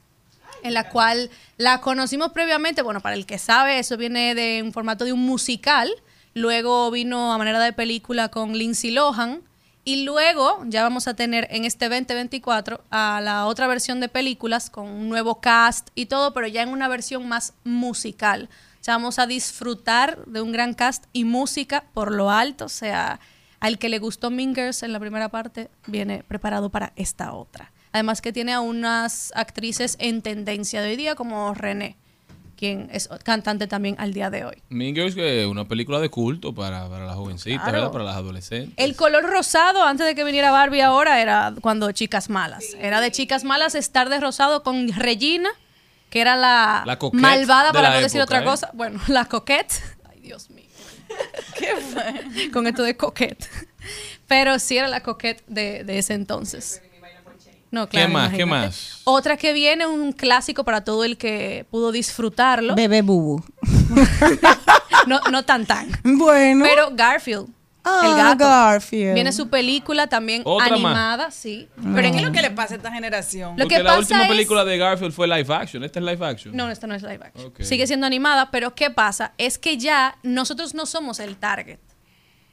en la cual la conocimos previamente, bueno, para el que sabe, eso viene de un formato de un musical, luego vino a manera de película con Lindsay Lohan, y luego ya vamos a tener en este 2024 a la otra versión de películas con un nuevo cast y todo, pero ya en una versión más musical. O sea, vamos a disfrutar de un gran cast y música por lo alto, o sea, al que le gustó Mean Girls en la primera parte, viene preparado para esta otra. Además que tiene a unas actrices en tendencia de hoy día como René, quien es cantante también al día de hoy. Mean Girls que es una película de culto para, para las jovencitas, Claro. ¿verdad? Para las adolescentes. El color rosado antes de que viniera Barbie ahora era cuando Chicas Malas. Era de Chicas Malas estar de rosado con Regina, que era la, La coquette malvada de para la no decir otra ¿eh? cosa. Bueno, la coquette. Ay, Dios mío. ¿Qué fue? Con esto de coquette. Pero sí era la coquette de, de ese entonces. No, ¿Qué claro, más? ¿Qué imagínate. más? Otra que viene, un clásico para todo el que pudo disfrutarlo. Bebé bubu. No, no tan tan. Bueno. Pero Garfield. Ah, el gato. Garfield. Viene su película también Otra más. animada, sí. Pero ¿qué es lo que le pasa a esta generación? Lo Porque que la pasa última es- película de Garfield fue live action. Esta es live action. No, esta no es live action. Ok. Sigue siendo animada, pero ¿qué pasa? Es que ya nosotros no somos el target.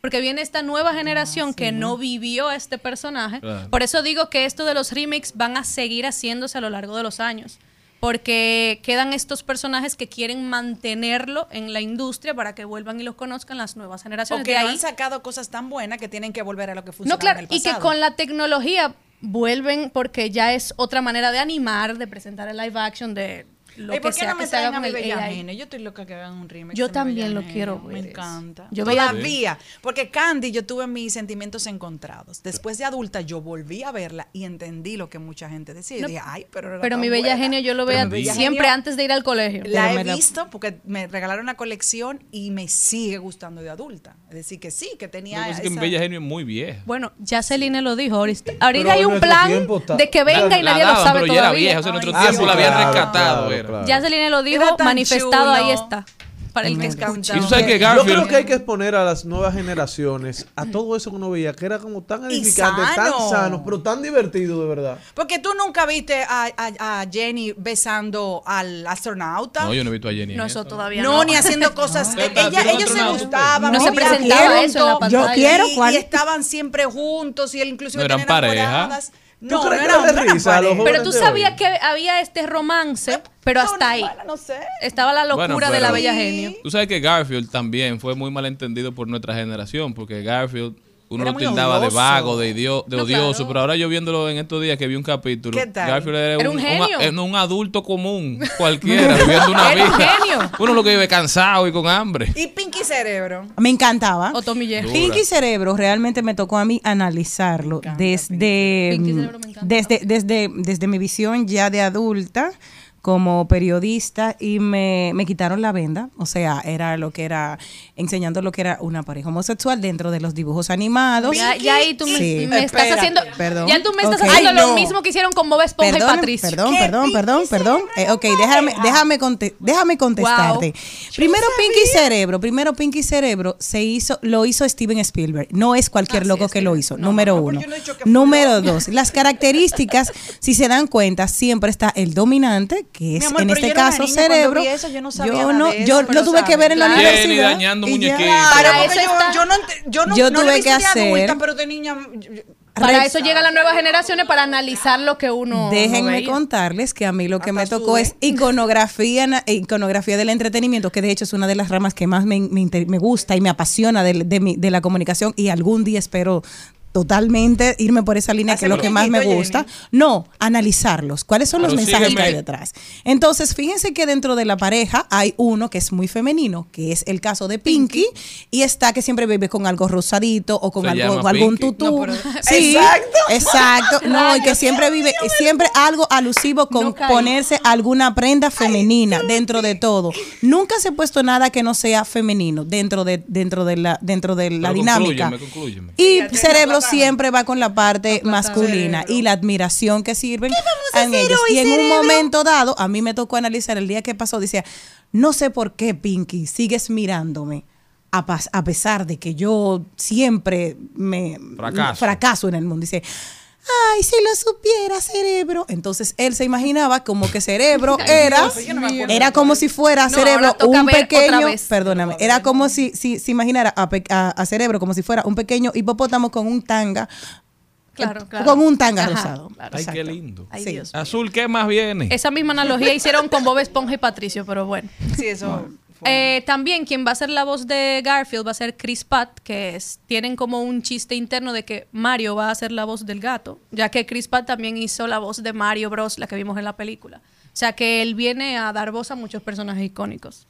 Porque viene esta nueva generación que no vivió a este personaje. Claro. Por eso digo que esto de los remakes van a seguir haciéndose a lo largo de los años. Porque quedan estos personajes que quieren mantenerlo en la industria para que vuelvan y los conozcan las nuevas generaciones. Porque De no ahí- han sacado cosas tan buenas que tienen que volver a lo que no, funcionaba claro, en el y que con la tecnología vuelven porque ya es otra manera de animar, de presentar el live action, de lo ¿Y que sea no me que se haga con mi el AI. Yo estoy loca que hagan un remake. Yo mi también lo quiero Me ver. encanta. Yo veía- Todavía. Porque Candy, yo tuve mis sentimientos encontrados. Después de adulta, yo volví a verla y entendí lo que mucha gente decía. No, dije, ay, pero era Pero mi bella buena". genio yo lo mi Bella siempre Genio antes de ir al colegio. La Pero he me la- visto porque me regalaron la colección y me sigue gustando de adulta. Es decir, que sí, que Lo tenía. que pasa es que esa- Bella Genio es muy vieja. Bueno, ya Celine lo dijo. Ahorita, ahorita hay un nuestro plan de que venga y La nadie lo daban, sabe pero ya era todavía. vieja. O sea, en nuestro Ay, tiempo la habían rescatado. Claro. Ya Celine lo dijo, manifestado, ahí está. Para el que Me encanta. Y tú sabes que Yo creo que hay que exponer a las nuevas generaciones a todo eso que uno veía, que era como tan Y edificante, tan sano. pero tan divertido de verdad. Porque tú nunca viste a, a- a Jenny besando al astronauta. No, yo no he visto a Jenny. en No, eso. eso todavía No, no. ni haciendo cosas. No. Ella- ¿Vieron ellos se gustaban. No se movían presentaba tanto, eso en la pantalla. Yo quiero, y, ¿cuál? y estaban siempre juntos y él inclusive No eran tenían pareja. enamoradas. ¿Tú No, que risa. Pero tú sabías hoy? que había este romance, pero hasta ahí. Bueno, no sé. Estaba la locura Bueno, de la bella genio. Tú sabes que Garfield también fue muy malentendido por nuestra generación, porque Garfield uno lo tildaba de vago, de, idio- de No, odioso, claro. pero ahora yo viéndolo en estos días que vi un capítulo, ¿Qué tal? Garfield era, Era un genio. era un adulto común, cualquiera, viviendo una Era un vida. genio. Uno lo que vive cansado y con hambre. Y Pinky Cerebro. Me encantaba. O Tommy. Pinky Cerebro realmente me tocó a mí analizarlo desde, Pinky Cerebro me encanta. desde, desde, desde mi visión ya de adulta como periodista y me, me quitaron la venda, o sea, era lo que era, enseñando lo que era una pareja homosexual dentro de los dibujos animados. Ya, ya ahí tú me, Sí. me estás Espérate, haciendo. perdón. Ya tú me estás haciendo Ay, lo mismo que hicieron con Bob Esponja y Perdón, Patricio. perdón, ¿Qué perdón, perdón, Pinky perdón. Eh, ok, déjame, déjame, conte- déjame contestarte. Primero Pinky Cerebro, primero Pinky Cerebro se hizo, lo hizo Steven Spielberg. No es cualquier Ah, sí, loco es que lo hizo. no, número no, uno. he Número dos, las características, si se dan cuenta, siempre está el dominante, que es amor, en este caso niña cerebro. vi eso, yo no sabía yo nada no, de eso, yo pero lo tuve que ver en la claro. Universidad. dañando y ya. muñequitos. Claro, Para porque eso yo, está- yo no, yo no, Yo no tuve que hacer- adulta, pero de niña. Para Rex- eso llegan las nuevas generaciones para analizar lo que uno. no Déjenme contarles que a mí lo que me tocó es iconografía, iconografía del entretenimiento, que de hecho es una de las ramas que más me, me gusta y me apasiona de, de mi- de la comunicación y algún día espero totalmente irme por esa línea que es lo que más me Jenny. gusta. No, analizarlos. ¿Cuáles son los mensajes que hay detrás? Entonces, fíjense que dentro de la pareja hay uno que es muy femenino, que es el caso de Pinky, y está que siempre vive con algo rosadito o con algo, llama algún tutú. No, pero- sí, Exacto. exacto. No, y que siempre vive, siempre algo alusivo con No ponerse alguna prenda femenina dentro de todo. Nunca se ha puesto nada que no sea femenino dentro de, dentro de la, dentro de la Pero. Y Sí, cerebro la siempre va con la parte masculina Cerebro. y la admiración que sirven a ellos. hoy, Y en un momento dado, a mí me tocó analizar el día que pasó, decía, no sé por qué, Pinky, sigues mirándome. A, pas- a pesar de que yo siempre me Fracaso. fracaso en el mundo. Dice, ay, si lo supiera, cerebro. Entonces él se imaginaba como que cerebro era, era como si fuera cerebro un pequeño, perdóname, era como si, si se imaginara a, a- a cerebro como si fuera un pequeño hipopótamo con un tanga, Claro, claro. con un tanga Ajá, rosado. claro. Ay, qué lindo. Ay, Sí. Dios. Azul, ¿qué más viene? Esa misma analogía hicieron con Bob Esponja y Patricio, pero bueno. Sí, eso. Eh, también quien va a ser la voz de Garfield va a ser Chris Pratt, que es, tienen como un chiste interno de que Mario va a ser la voz del gato, ya que Chris Pratt también hizo la voz de Mario Bros, la que vimos en la película. O sea que él viene a dar voz a muchos personajes icónicos.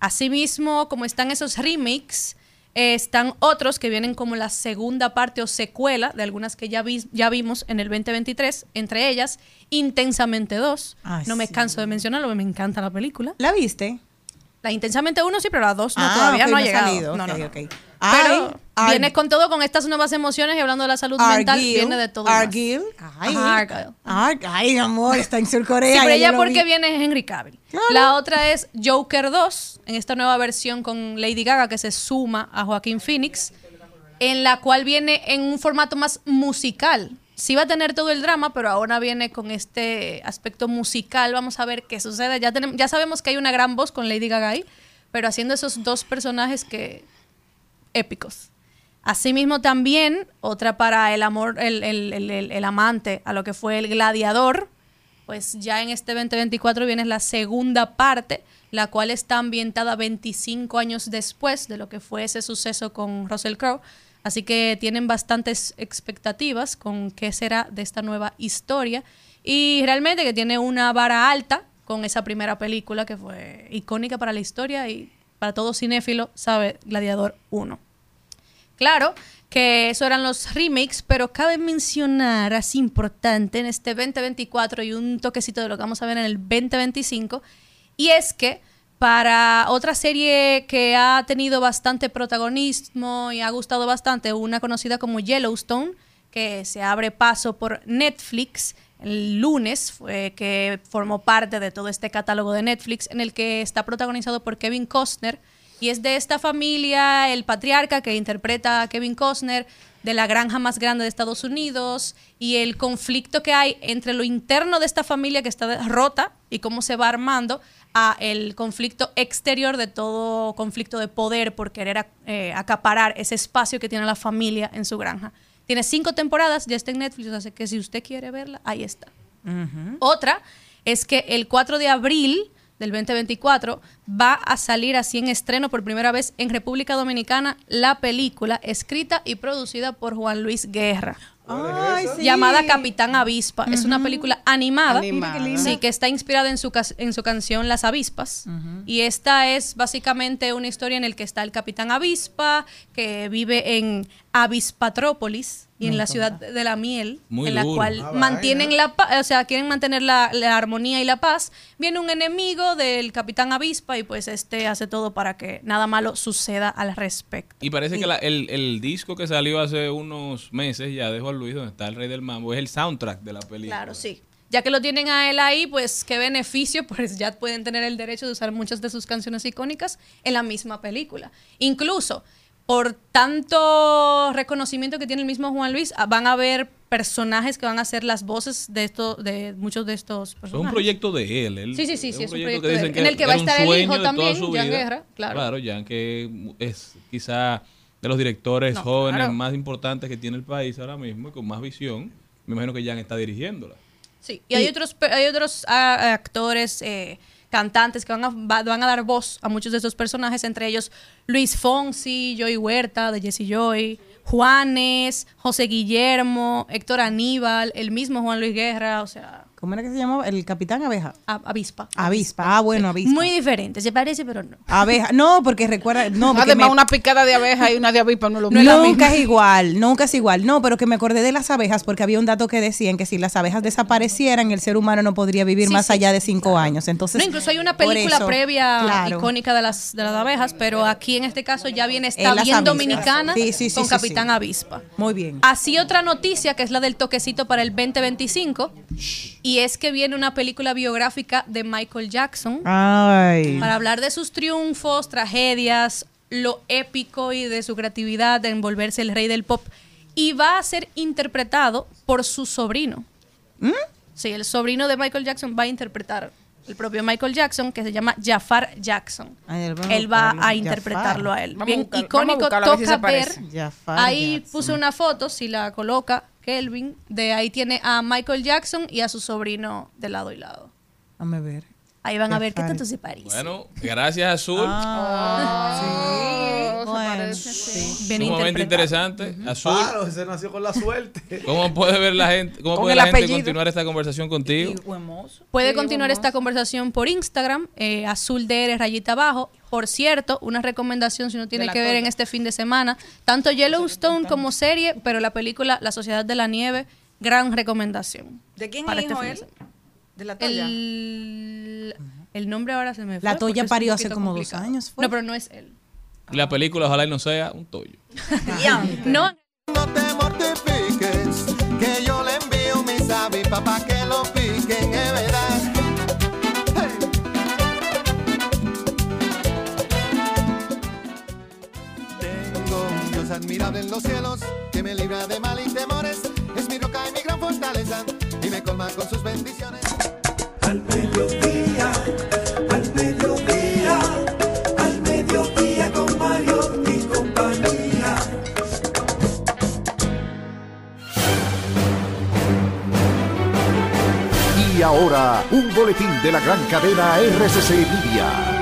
Asimismo, como están esos remakes, eh, están otros que vienen como la segunda parte o secuela de algunas que ya, vi- ya vimos en el 2023, entre ellas Intensamente 2. Ay, no me sí. canso de mencionarlo, me encanta la película. ¿La viste? La Intensamente 1 sí, pero la 2 no, Ah, todavía no ha llegado. salido. No, no, Ok, no. ok. Pero Ay, ay. viene con todo, con estas nuevas emociones y hablando de la salud mental, viene de todo. Argyle. Ay, Ajá, Argyle. Ar- ay, amor, está en Surcorea. Sí, pero ella porque vi. viene es Henry Cavill. La otra es Joker 2, en esta nueva versión con Lady Gaga que se suma a Joaquín Phoenix, en la cual viene en un formato más musical. Sí va a tener todo el drama, pero ahora viene con este aspecto musical. Vamos a ver qué sucede. Ya, tenemos, ya sabemos que hay una gran voz con Lady Gaga pero haciendo esos dos personajes que épicos. Asimismo también, otra para el amor, el, el- el- el- el amante a lo que fue el gladiador, pues ya en este 2024 viene la segunda parte, la cual está ambientada 25 años después de lo que fue ese suceso con Russell Crowe. Así que tienen bastantes expectativas con qué será de esta nueva historia. Y realmente que tiene una vara alta con esa primera película que fue icónica para la historia y para todo cinéfilo sabe Gladiador 1. Claro que eso eran los remakes, pero cabe mencionar, así importante, en este 2024 y un toquecito de lo que vamos a ver en el 2025, y es que para otra serie que ha tenido bastante protagonismo y ha gustado bastante, una conocida como Yellowstone, que se abre paso por Netflix el lunes, fue que formó parte de todo este catálogo de Netflix, en el que está protagonizado por Kevin Costner, y es de esta familia, el patriarca que interpreta a Kevin Costner, de la granja más grande de Estados Unidos, y el conflicto que hay entre lo interno de esta familia que está rota y cómo se va armando a el conflicto exterior de todo conflicto de poder por querer eh, acaparar ese espacio que tiene la familia en su granja. Tiene cinco temporadas, ya está en Netflix, así que si usted quiere verla, ahí está. Otra es que el 4 de abril del 2024 va a salir así en estreno por primera vez en República Dominicana la película escrita y producida por Juan Luis Guerra. Ay, sí. Llamada Capitán Avispa. Es una película animada, sí, que está inspirada en su, en su canción Las Avispas. Y esta es básicamente una historia en la que está el Capitán Avispa, que vive en Avispatrópolis y en la ciudad de la miel, Muy en la duro. cual Ah, mantienen la o sea, quieren mantener la, la armonía y la paz. Viene un enemigo del Capitán Avispa y pues este hace todo para que nada malo suceda al respecto. Y parece que la- el, el disco que salió hace unos meses ya de Juan Luis, donde está el Rey del Mambo, es el soundtrack de la película. Claro, sí. Ya que lo tienen a él ahí, pues qué beneficio, pues ya pueden tener el derecho de usar muchas de sus canciones icónicas en la misma película. Incluso por tanto reconocimiento que tiene el mismo Juan Luis, ah, van a haber personajes que van a hacer las voces de esto, de muchos de estos Es personajes. un proyecto de él. él- Sí, sí, sí, sí, es un proyecto de él. En el que va a estar el hijo también, Jan. Guerra, claro. Claro, Jan, que es quizá de los directores No, jóvenes claro. más importantes que tiene el país ahora mismo y con más visión. Me imagino que Jan está dirigiéndola. Sí, y, hay otros, hay otros ah, actores, eh, cantantes que van a, va- van a dar voz a muchos de estos personajes, entre ellos Luis Fonsi, Joey Huerta de Jesse Joy, Juanes, José Guillermo, Héctor Aníbal, el mismo Juan Luis Guerra, o sea, ¿Cómo era que se llamaba? El capitán abeja. a- avispa. Avispa. Ah, bueno, avispa. Muy diferente, se parece, pero no. Abeja. No, porque recuerda. No, porque Además, me- una picada de abeja y una de avispa no lo mismo. Nunca es igual, nunca es igual. No, pero que me acordé de las abejas porque había un dato que decían que si las abejas desaparecieran, el ser humano no podría vivir Sí, más sí, allá de cinco años. Entonces, No, incluso hay una película eso, previa claro. icónica de las, de las abejas, pero aquí en este caso ya viene, las bien avispas. dominicana Sí, sí, sí, con sí, Capitán sí. Avispa. Muy bien. Así otra noticia que es la del toquecito para el 2025 y es que viene una película biográfica de Michael Jackson Ay. para hablar de sus triunfos, tragedias, lo épico y de su creatividad de envolverse el rey del pop y va a ser interpretado por su sobrino. ¿Mm? Sí, el sobrino de Michael Jackson va a interpretar el propio Michael Jackson que se llama Jafar Jackson. Ay, él va a interpretarlo Jafar. a él. Vamos a Bien buscar- vamos a icónico, buscarlo a ver si se toca ver. Ahí Jackson. puse una foto, si la coloca Kelvin, de ahí tiene a Michael Jackson y a su sobrino de lado y lado. Dame ver. Ahí van a ver qué tanto se parece. Bueno, gracias Azul. Ah, se bueno, parece, sí. Bien Sumamente interesante. Azul. Claro, ese nació con la suerte. ¿Cómo puede ver la gente, cómo puede la gente continuar esta conversación contigo? Puede continuar esta conversación por Instagram, eh, azul DR rayita abajo. Por cierto, una recomendación si uno tiene que ver en este fin de semana, tanto Yellowstone como serie, pero la película La Sociedad de la Nieve, gran recomendación. ¿De quién es este él? ¿De la toalla? El, el nombre ahora se me fue. La Toya parió hace como dos complicado. años, ¿fue? No, pero no es él. Y la película ojalá y no sea un toyo. No, No te mortifiques, que yo le envío mis avispas pa' que lo piquen, es verdad. Tengo un Dios admirable en los cielos, que me libra de mal y temores. Es mi roca y mi gran fortaleza, y me colma con sus bendiciones. Al mediodía, al mediodía, al mediodía con Mario y compañía. Y ahora, un boletín de la gran cadena RCC Media.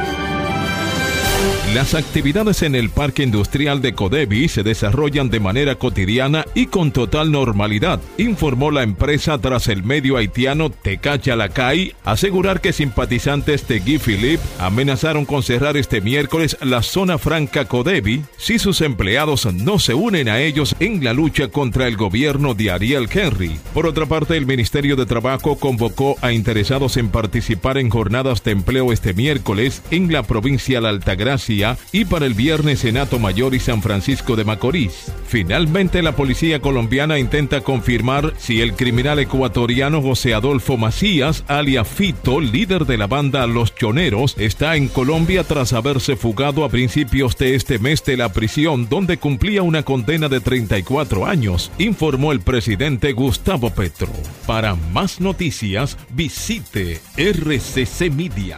Las actividades en el Parque Industrial de Codevi se desarrollan de manera cotidiana y con total normalidad, informó la empresa tras el medio haitiano Tecacha Lacay asegurar que simpatizantes de Guy Philippe amenazaron con cerrar este miércoles la zona franca Codevi si sus empleados no se unen a ellos en la lucha contra el gobierno de Ariel Henry. Por otra parte, el Ministerio de Trabajo convocó a interesados en participar en jornadas de empleo este miércoles en la provincia de Altagracia y para el viernes en Mayor y San Francisco de Macorís. Finalmente, la policía colombiana intenta confirmar si el criminal ecuatoriano José Adolfo Macías, alias Fito, líder de la banda Los Choneros, está en Colombia tras haberse fugado a principios de este mes de la prisión donde cumplía una condena de 34 años, informó el presidente Gustavo Petro. Para más noticias, visite rccmedia.com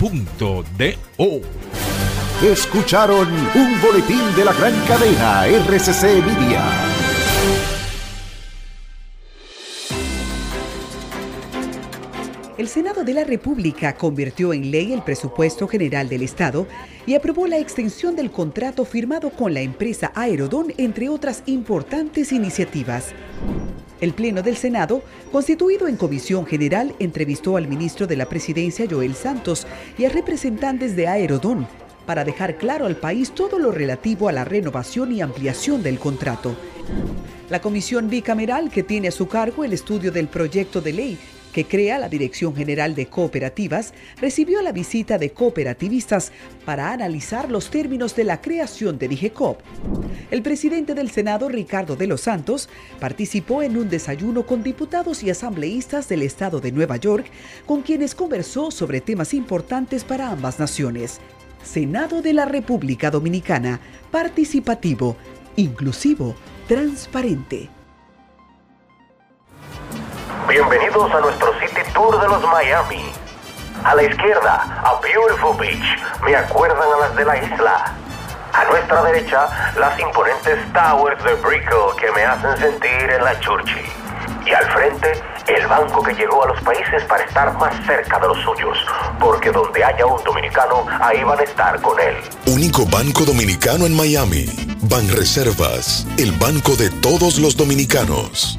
punto de o. Escucharon un boletín de la gran cadena RCC Media. El Senado de la República convirtió en ley el presupuesto general del Estado y aprobó la extensión del contrato firmado con la empresa Aerodón, entre otras importantes iniciativas. El Pleno del Senado, constituido en comisión general, entrevistó al ministro de la Presidencia, Joel Santos, y a representantes de Aerodón para dejar claro al país todo lo relativo a la renovación y ampliación del contrato. La comisión bicameral que tiene a su cargo el estudio del proyecto de ley que crea la Dirección General de Cooperativas, recibió la visita de cooperativistas para analizar los términos de la creación de DIGECOP. El presidente del Senado, Ricardo de los Santos, participó en un desayuno con diputados y asambleístas del estado de Nueva York, con quienes conversó sobre temas importantes para ambas naciones. Senado de la República Dominicana, participativo, inclusivo, transparente. Bienvenidos a nuestro City Tour de los Miami. A la izquierda, a Beautiful Beach, me acuerdan a las de la isla. A nuestra derecha, las imponentes towers de Brickell que me hacen sentir en la Churchill. Y al frente, el banco que llegó a los países para estar más cerca de los suyos, porque donde haya un dominicano, ahí van a estar con él. Único banco dominicano en Miami. Banreservas, el banco de todos los dominicanos.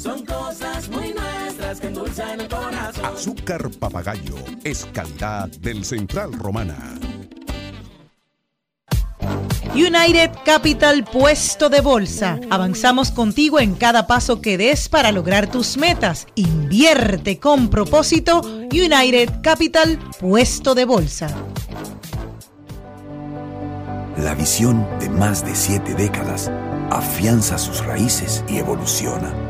Son cosas muy nuestras que endulzan el corazón. Azúcar papagayo es calidad del Central Romana. United Capital Puesto de Bolsa. Avanzamos contigo en cada paso que des para lograr tus metas. Invierte con propósito. United Capital Puesto de Bolsa. La visión de más de siete décadas afianza sus raíces y evoluciona.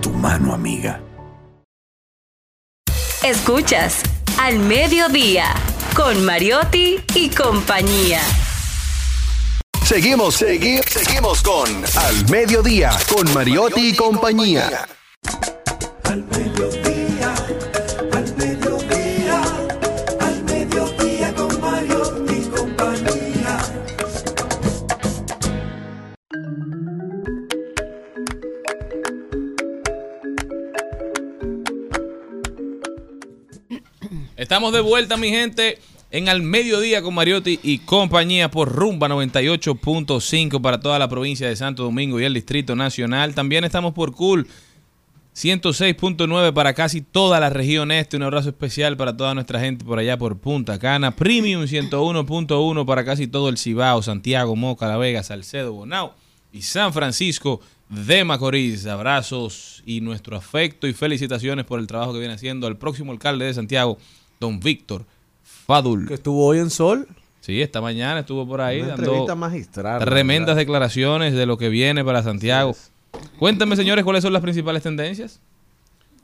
tu mano amiga. Escuchas Al Mediodía con Mariotti y compañía. Seguimos, segui- seguimos con Al Mediodía, con Mariotti y compañía. Al mediodía, Estamos de vuelta, mi gente, en Al Mediodía con Mariotti y compañía por Rumba 98.5 para toda la provincia de Santo Domingo y el Distrito Nacional. También estamos por Cool 106.9 para casi toda la región este. Un abrazo especial para toda nuestra gente por allá por Punta Cana. Premium 101.1 para casi todo el Cibao, Santiago, Moca, La Vega, Salcedo, Bonao y San Francisco de Macorís. Abrazos y nuestro afecto y felicitaciones por el trabajo que viene haciendo el próximo alcalde de Santiago, don Víctor Fadul. Que estuvo hoy en Sol. Sí, esta mañana estuvo por ahí Una dando entrevista magistral, tremendas verdad. declaraciones de lo que viene para Santiago. Cuéntame, señores, cuáles son las principales tendencias.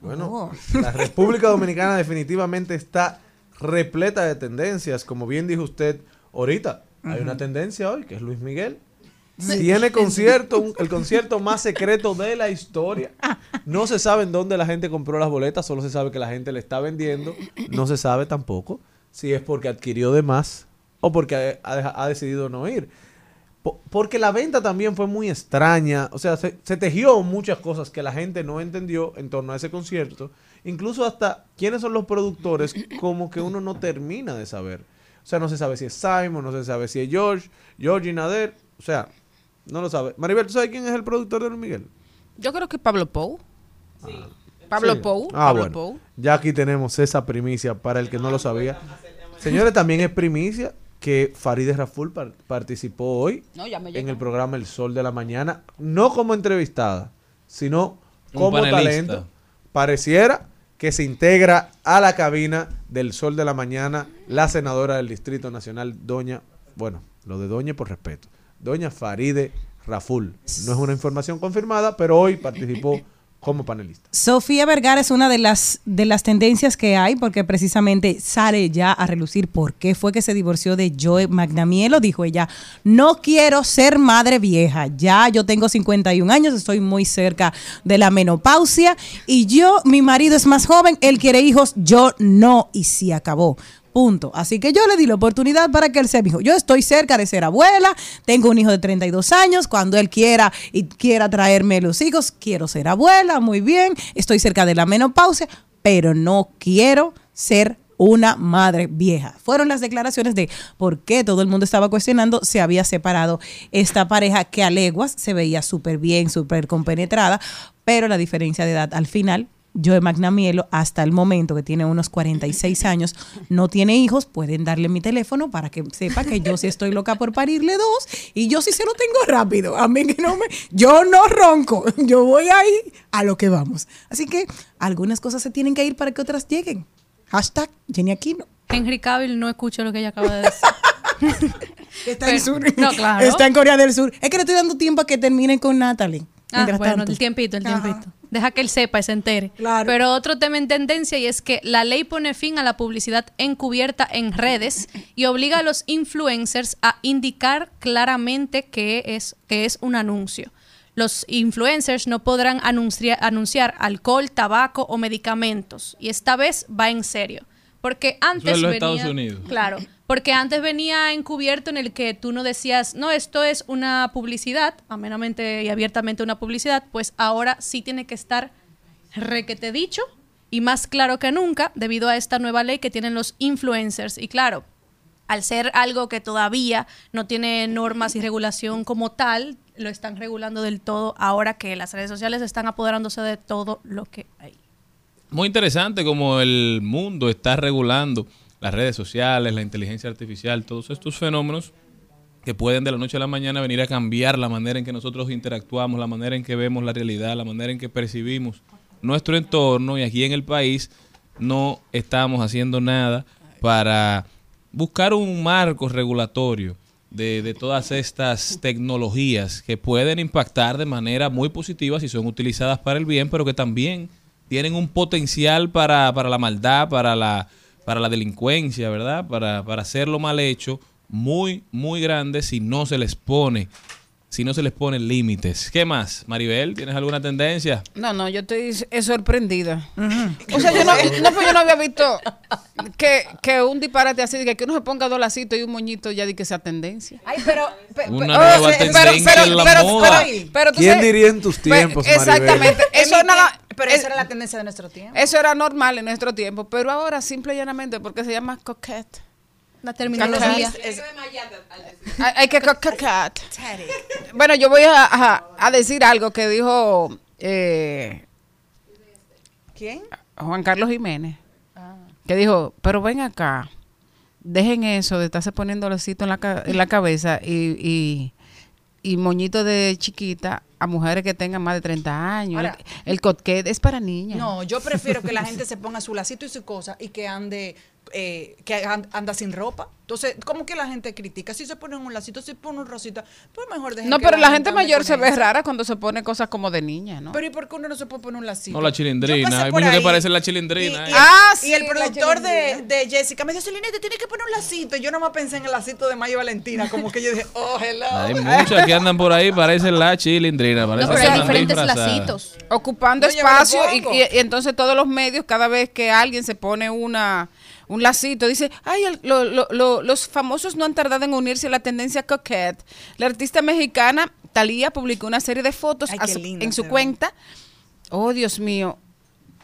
Bueno, la República Dominicana definitivamente está repleta de tendencias. Como bien dijo usted ahorita, hay una tendencia hoy que es Luis Miguel. Tiene concierto, un- el concierto más secreto de la historia. No se sabe en dónde la gente compró las boletas, solo se sabe que la gente le está vendiendo. No se sabe tampoco si es porque adquirió de más o porque ha, decidido no ir. Po- Porque la venta también fue muy extraña. O sea, se, se tejió muchas cosas que la gente no entendió en torno a ese concierto. Incluso hasta quiénes son los productores, como que uno no termina de saber. O sea, no se sabe si es Simon, no se sabe si es George, George y Nader. O sea, no lo sabe. Maribel, ¿tú sabes quién es el productor de Luis Miguel? Yo creo que Pablo Pou. Pablo Sí. Pou. Ah, Pablo bueno. Pou. Ya aquí tenemos esa primicia para el que no lo sabía. Señores, también es primicia que Farideh Raful par- participó hoy No, en el programa El Sol de la Mañana, no como entrevistada, sino como talento. Pareciera que se integra a la cabina del Sol de la Mañana la senadora del Distrito Nacional, doña, bueno, lo de doña por respeto, doña Faride Raful. No es una información confirmada, pero hoy participó como panelista. Sofía Vergara es una de las, de las tendencias que hay porque precisamente sale ya a relucir por qué fue que se divorció de Joe Magnamielo. Dijo ella, no quiero ser madre vieja, ya yo tengo 51 años, estoy muy cerca de la menopausia y yo, mi marido es más joven, él quiere hijos, yo no y se acabó. Punto. Así que yo le di la oportunidad para que él sea mi hijo. Yo estoy cerca de ser abuela, tengo un hijo de 32 años, cuando él quiera y quiera traerme los hijos, quiero ser abuela, muy bien, estoy cerca de la menopausia, pero no quiero ser una madre vieja. Fueron las declaraciones de por qué todo el mundo estaba cuestionando se había separado esta pareja que a leguas se veía súper bien, súper compenetrada, pero la diferencia de edad al final, Joe Magnamielo, hasta el momento que tiene unos 46 años, no tiene hijos, pueden darle mi teléfono para que sepa que yo sí estoy loca por parirle dos y yo sí se lo tengo rápido. A mí que no me, yo no ronco, yo voy ahí a lo que vamos. Así que algunas cosas se tienen que ir para que otras lleguen. Hashtag Jenny Aquino. Henry Cavill no escucho lo que ella acaba de decir. Está en, Pero- sur. No, claro. Está en Corea del Sur. Es que le estoy dando tiempo a que terminen con Natalie. Ah, Mientras bueno, tanto. el tiempito, el Ajá. tiempito. Deja que él sepa y se entere. Pero otro tema en tendencia y es que la ley pone fin a la publicidad encubierta en redes y obliga a los influencers a indicar claramente que es, que es un anuncio. Los influencers no podrán anunciar, anunciar alcohol, tabaco o medicamentos. Y esta vez va en serio. Porque antes en los venía- Estados Unidos. Claro, porque antes venía encubierto en el que tú no decías, no, esto es una publicidad, amenamente y abiertamente una publicidad, pues ahora sí tiene que estar requete dicho y más claro que nunca debido a esta nueva ley que tienen los influencers. Y claro, al ser algo que todavía no tiene normas y regulación como tal, lo están regulando del todo ahora que las redes sociales están apoderándose de todo lo que hay. Muy interesante como el mundo está regulando las redes sociales, la inteligencia artificial, todos estos fenómenos que pueden de la noche a la mañana venir a cambiar la manera en que nosotros interactuamos, la manera en que vemos la realidad, la manera en que percibimos nuestro entorno y aquí en el país no estamos haciendo nada para buscar un marco regulatorio de, de todas estas tecnologías que pueden impactar de manera muy positiva si son utilizadas para el bien, pero que también tienen un potencial para, para la maldad, para la, para la delincuencia, ¿verdad? Para, para hacerlo mal hecho muy, muy grande si no se les pone, si no se les ponen límites. ¿Qué más? Maribel, ¿tienes alguna tendencia? No, no, yo estoy sorprendida. O sea, yo no, no, pues yo no había visto que, que un disparate así, de que, que uno se ponga dos lacitos y un moñito ya de que sea tendencia. Ay, pero. pe- Una pe- nueva tendencia en la moda. pero tú ¿Quién sabes- diría en tus Pe- tiempos, Maribel? Exactamente. Eso, pero es- esa era la tendencia de nuestro tiempo. eso era normal en nuestro tiempo, pero ahora simple y llanamente porque se llama coquette. La terminología. Es- Hay, hay que. Bueno, yo voy a, a- a decir algo que dijo eh, ¿Quién? Juan Carlos Jiménez, que dijo, pero ven acá, dejen eso de estarse poniendo lacito en la, en la cabeza y, y, y moñito de chiquita a mujeres que tengan más de 30 años. Ahora- el, el coquette es para niñas. No, yo prefiero que la gente se ponga su lacito y su cosa y que ande eh, que an- anda sin ropa. Entonces, ¿cómo que la gente critica? Si se ponen un lacito, si ponen un rosita, pues mejor dejen No, que pero la gente mayor se ve eso. rara cuando se pone cosas como de niña, ¿no? Pero ¿y por qué uno no se puede poner un lacito? No, la chilindrina. Hay muchos que parecen la chilindrina. Y, ¿eh? Ah, y el sí, productor de, de Jessica me dijo, Celina, te tienes que poner un lacito. Y yo nomás pensé en el lacito de Mayo Valentina, como que yo dije, oh, hello. Hay muchas que andan por ahí, parecen la chilindrina. parecen pero hay diferentes disfrazadas. lacitos. ocupando No, espacio y, pongo. y- y entonces todos los medios cada vez que alguien se pone una un lacito dice ay el- lo- lo- lo- los famosos no han tardado en unirse a la tendencia coquette la artista mexicana Talía publicó una serie de fotos Ay, su- en su ve. cuenta oh Dios mío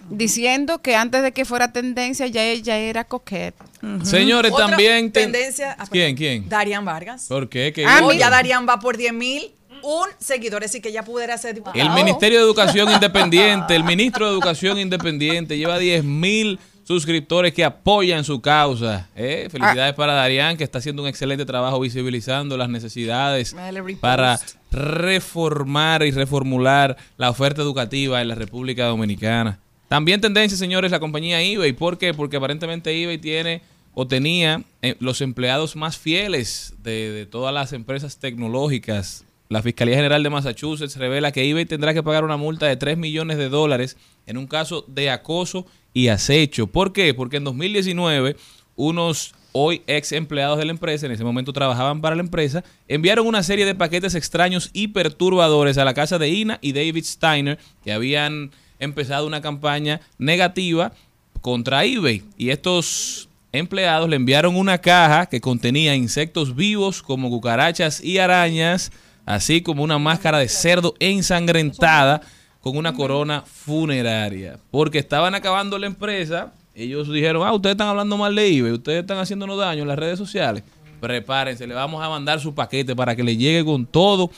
diciendo que antes de que fuera tendencia ya ella era coquette Señores, Otra también. ten- tendencia. ah, ¿Quién? ¿Quién? Darian Vargas. ¿Por qué? ¿Qué Ah, ya Darian va por 10 mil. Un seguidor, así que ya pudiera ser diputado. El Ministerio de Educación Independiente, el ministro de Educación Independiente, lleva 10 mil suscriptores que apoyan su causa. ¿eh? Felicidades para Darían, que está haciendo un excelente trabajo visibilizando las necesidades para reformar y reformular la oferta educativa en la República Dominicana. También tendencia, señores, la compañía eBay. ¿Por qué? Porque aparentemente eBay tiene o tenía eh, los empleados más fieles de, de todas las empresas tecnológicas. La Fiscalía General de Massachusetts revela que eBay tendrá que pagar una multa de 3 millones de dólares en un caso de acoso y acecho. ¿Por qué? Porque en 2019 unos hoy ex empleados de la empresa, en ese momento trabajaban para la empresa, enviaron una serie de paquetes extraños y perturbadores a la casa de Ina y David Steiner, que habían empezado una campaña negativa contra eBay. Y estos empleados le enviaron una caja que contenía insectos vivos como cucarachas y arañas, así como una máscara de cerdo ensangrentada con una corona funeraria. Porque estaban acabando la empresa, ellos dijeron, ah, ustedes están hablando mal de eBay, ustedes están haciéndonos daño en las redes sociales. Prepárense, le vamos a mandar su paquete para que le llegue con todo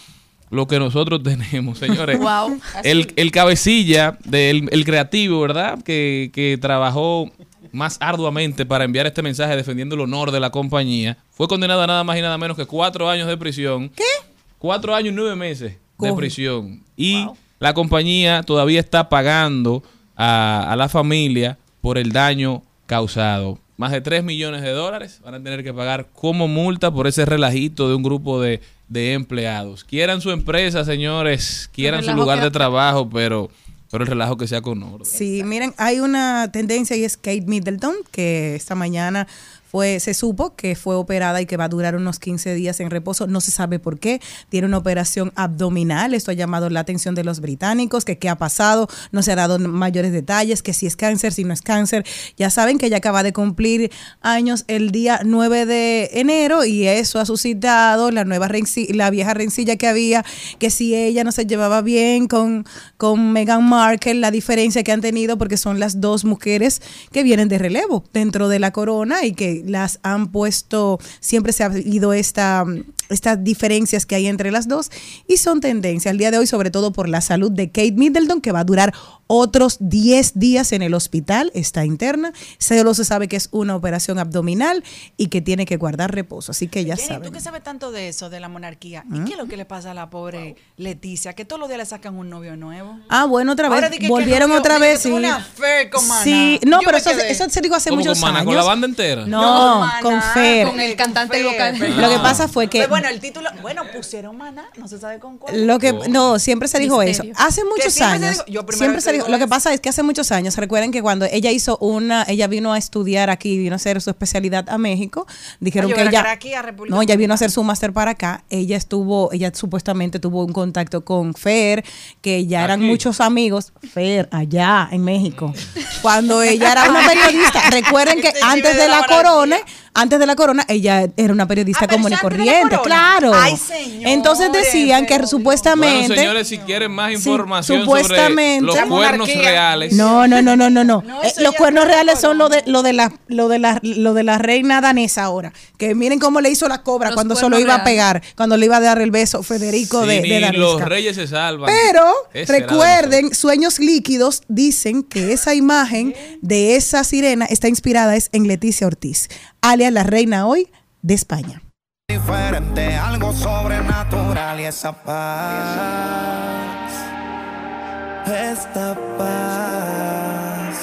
lo que nosotros tenemos, señores. Wow. El, el cabecilla del el creativo, ¿verdad? Que, que trabajó más arduamente para enviar este mensaje defendiendo el honor de la compañía, fue condenado a nada más y nada menos que cuatro años de prisión. ¿Qué? Cuatro años y nueve meses de prisión. Y la compañía todavía está pagando a, a la familia por el daño causado. Más de 3 millones de dólares van a tener que pagar como multa por ese relajito de un grupo de, de empleados. Quieran su empresa, señores, quieran su lugar de trabajo, pero, pero el relajo que sea con orden. Sí, miren, hay una tendencia y es Kate Middleton, que esta mañana fue, se supo que fue operada y que va a durar unos 15 días en reposo. No se sabe por qué. Tiene una operación abdominal. Esto ha llamado la atención de los británicos, que qué ha pasado. No se ha dado mayores detalles, que si es cáncer, si no es cáncer. Ya saben que ella acaba de cumplir años el día 9 de enero y eso ha suscitado la nueva la vieja rencilla que había, que si ella no se llevaba bien con, con Meghan Markle, la diferencia que han tenido porque son las dos mujeres que vienen de relevo dentro de la corona y que las han puesto, siempre se ha habido esta, estas diferencias que hay entre las dos y son tendencias al día de hoy, sobre todo por la salud de Kate Middleton, que va a durar otros 10 días en el hospital, está interna, solo se sabe que es una operación abdominal y que tiene que guardar reposo, así que ya Jenny, saben. tú que sabes tanto de eso, de la monarquía, ¿y ¿Ah? qué es lo que le pasa a la pobre Leticia? Que todos los días le sacan un novio nuevo. Ah, bueno, otra vez. que Volvieron novio- otra vez. Sí, una affair con Maná. sí. no, Yo pero eso, eso se dijo hace ¿Cómo muchos con Maná? años. ¿Con la banda entera? No, Maná, con Fer. con el cantante local. Lo que pasa fue que bueno, el título, bueno, pusieron maná, no se sabe con cuál. Lo que no, siempre se dijo Misterio. eso. Hace muchos siempre se años. dijo- yo primera siempre vez se que dijo. digo Lo que eso. pasa es que hace muchos años, recuerden que cuando ella hizo una, ella vino a estudiar aquí, vino a hacer su especialidad a México, dijeron Ah, yo que era que ella a República No, ella vino a hacer su máster para acá. Ella estuvo, ella supuestamente tuvo un contacto con Fer, que ya eran Aquí. muchos amigos. Fer, allá en México. Cuando ella era una periodista, recuerden que Este antes de la corona, antes de la corona, ella era una periodista Ah, común y corriente, claro. Ay, señores, Entonces decían que Bueno, supuestamente señores, si quieren más Sí, información sobre supuestamente- los cuernos reales, no, no, no, no, no, no. Eh, los cuernos reales son lo de lo de la lo de la lo de la reina danesa ahora, que miren cómo le hizo la cobra Los cuando se lo iba a pegar, cuando le iba a dar el beso Federico de, de los Danesca. reyes se salvan. Pero Ese recuerden, Sueños Líquidos dicen que esa imagen de esa sirena está inspirada es en Leticia Ortiz, alias la reina hoy de España. diferente, algo sobrenatural y esa paz, esta paz.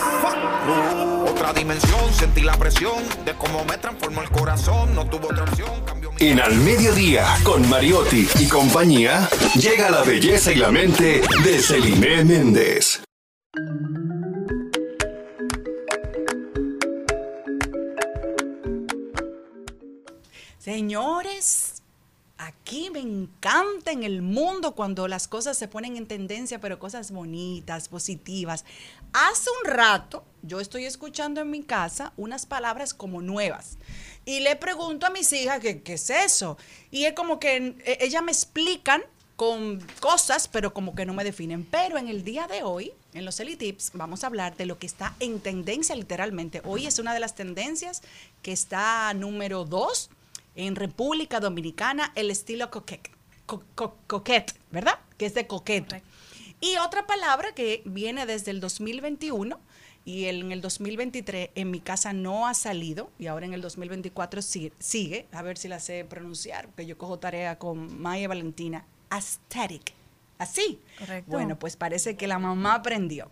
Otra dimensión, sentí la presión de cómo me transformó el corazón, no tuvo otra opción, cambió mi En Al Mediodía, con Mariotti y compañía, llega la belleza y la mente de Celine Méndez. Señores, aquí me encanta en el mundo cuando las cosas se ponen en tendencia, pero cosas bonitas, positivas. Hace un rato yo estoy escuchando en mi casa unas palabras como nuevas y le pregunto a mis hijas qué es eso. Y es como que eh, ellas me explican con cosas, pero como que no me definen. Pero en el día de hoy, en los Tips, vamos a hablar de lo que está en tendencia literalmente. Hoy es una de las tendencias que está número dos en República Dominicana, el estilo coquette, co- co- ¿verdad? Que es de coquete. Y otra palabra que viene desde el 2021 y en el 2023 en mi casa no ha salido y ahora en el 2024 sí- sigue, a ver si la sé pronunciar, porque yo cojo tarea con Maya Valentina, aesthetic. Así. Correcto. Bueno, pues parece que la mamá aprendió.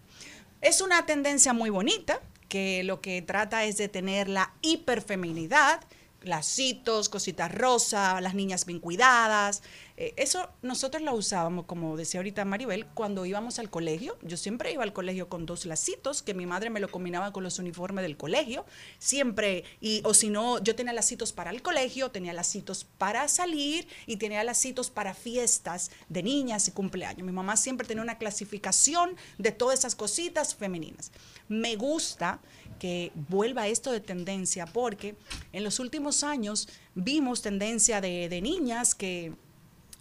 Es una tendencia muy bonita que lo que trata es de tener la hiperfeminidad, lacitos, cositas rosas, las niñas bien cuidadas. Eh, eso nosotros lo usábamos, como decía ahorita Maribel, cuando íbamos al colegio. Yo siempre iba al colegio con dos lacitos, que mi madre me lo combinaba con los uniformes del colegio. Siempre, y, o si no, yo tenía lacitos para el colegio, tenía lacitos para salir y tenía lacitos para fiestas de niñas y cumpleaños. Mi mamá siempre tenía una clasificación de todas esas cositas femeninas. Me gusta que vuelva esto de tendencia porque en los últimos años vimos tendencia de, de niñas que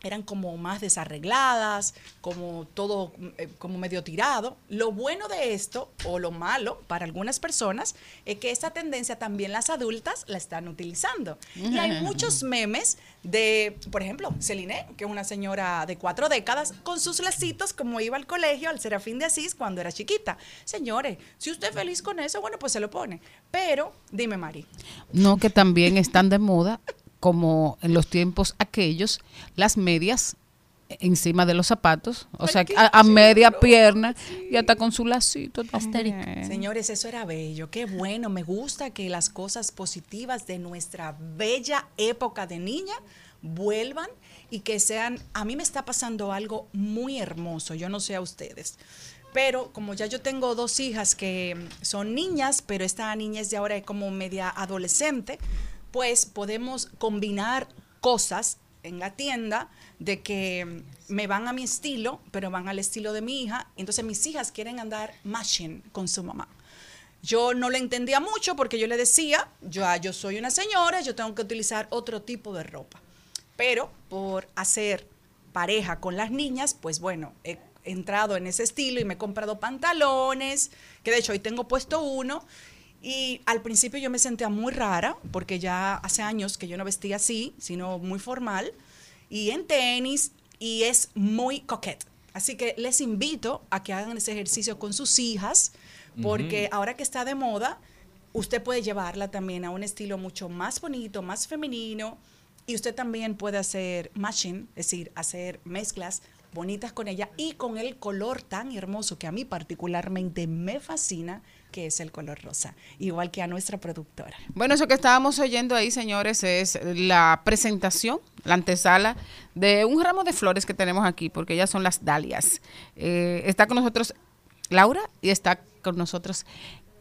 eran como más desarregladas, como todo eh, como medio tirado. Lo bueno de esto, o lo malo para algunas personas, es que esta tendencia también las adultas la están utilizando. Y hay muchos memes de, por ejemplo, Celine, que es una señora de cuatro décadas, con sus lacitos como iba al colegio al Serafín de Asís cuando era chiquita. Señores, si usted es feliz con eso, bueno, pues se lo pone. Pero, dime, Mari. No, que también están de moda, como en los tiempos aquellos, las medias encima de los zapatos, o sea, a, a media pierna y hasta con su lacito también. Señores, eso era bello. Qué bueno. Me gusta que las cosas positivas de nuestra bella época de niña vuelvan y que sean. A mí me está pasando algo muy hermoso. Yo no sé a ustedes. Pero como ya yo tengo dos hijas que son niñas, pero esta niña es de ahora como media adolescente, pues podemos combinar cosas en la tienda de que me van a mi estilo, pero van al estilo de mi hija. Entonces mis hijas quieren andar matching con su mamá. Yo no le entendía mucho porque yo le decía, yo, yo soy una señora, yo tengo que utilizar otro tipo de ropa. Pero por hacer pareja con las niñas, pues bueno, he entrado en ese estilo y me he comprado pantalones, que de hecho hoy tengo puesto uno. Y al principio yo me sentía muy rara, porque ya hace años que yo no vestía así, sino muy formal, y en tenis, y es muy coquette. Así que les invito a que hagan ese ejercicio con sus hijas, porque ahora que está de moda, usted puede llevarla también a un estilo mucho más bonito, más femenino, y usted también puede hacer matching, es decir, hacer mezclas bonitas con ella y con el color tan hermoso que a mí particularmente me fascina, que es el color rosa, igual que a nuestra productora. Bueno, eso que estábamos oyendo ahí, señores, es la presentación, la antesala de un ramo de flores que tenemos aquí, porque ellas son las dalias. Eh, está con nosotros Laura y está con nosotros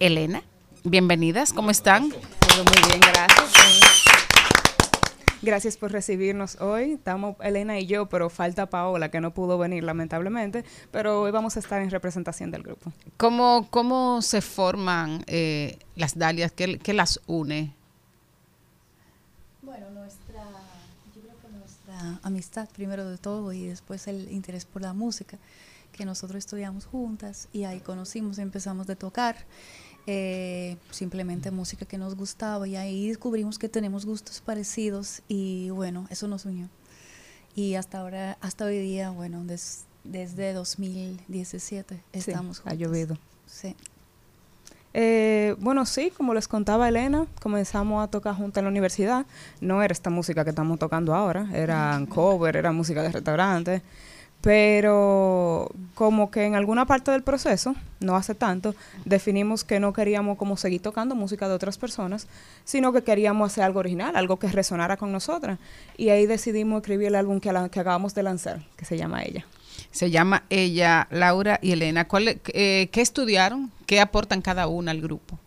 Elena. Bienvenidas, ¿cómo están? Todo muy bien, gracias. Gracias por recibirnos hoy. Estamos Elena y yo, pero falta Paola, que no pudo venir lamentablemente, pero hoy vamos a estar en representación del grupo. ¿Cómo, cómo se forman eh, las dalias? ¿Qué, qué las une? Bueno, nuestra, yo creo que nuestra amistad primero de todo y después el interés por la música, que nosotros estudiamos juntas y ahí conocimos, empezamos de tocar, eh, simplemente música que nos gustaba y ahí descubrimos que tenemos gustos parecidos y bueno, eso nos unió. Y hasta ahora, hasta hoy día, bueno, des- desde 2017 estamos ha juntas. llovido. Sí. Eh, bueno, sí, como les contaba Elena, comenzamos a tocar juntas en la universidad. No era esta música que estamos tocando ahora, eran cover, era música de restaurante. Pero como que en alguna parte del proceso, no hace tanto, definimos que no queríamos como seguir tocando música de otras personas, sino que queríamos hacer algo original, algo que resonara con nosotras. Y ahí decidimos escribir el álbum que, que acabamos de lanzar, que se llama Ella. Se llama ella, Laura y Elena. ¿Cuál, eh, ¿Qué estudiaron? ¿Qué aportan cada una al grupo?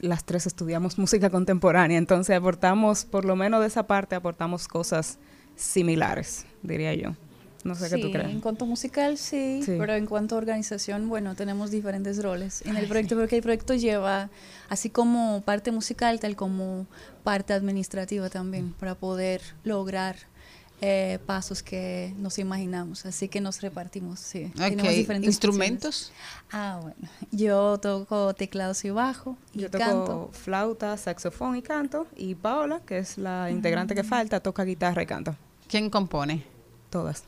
las tres estudiamos música contemporánea, entonces aportamos, por lo menos de esa parte, aportamos cosas similares, diría yo. No sé qué tú Sí, crees. En cuanto musical, sí, Sí. pero en cuanto a organización, bueno, tenemos diferentes roles en el proyecto, porque el proyecto lleva, así como parte musical, tal como parte administrativa también, para poder lograr eh, pasos que nos imaginamos. Así que nos repartimos, sí. Tenemos diferentes ¿instrumentos? funciones. Ah, bueno. Yo toco teclados y bajo y Yo toco canto. flauta, saxofón y canto, y Paola, que es la integrante que falta, toca guitarra y canta. ¿Quién compone? Todas.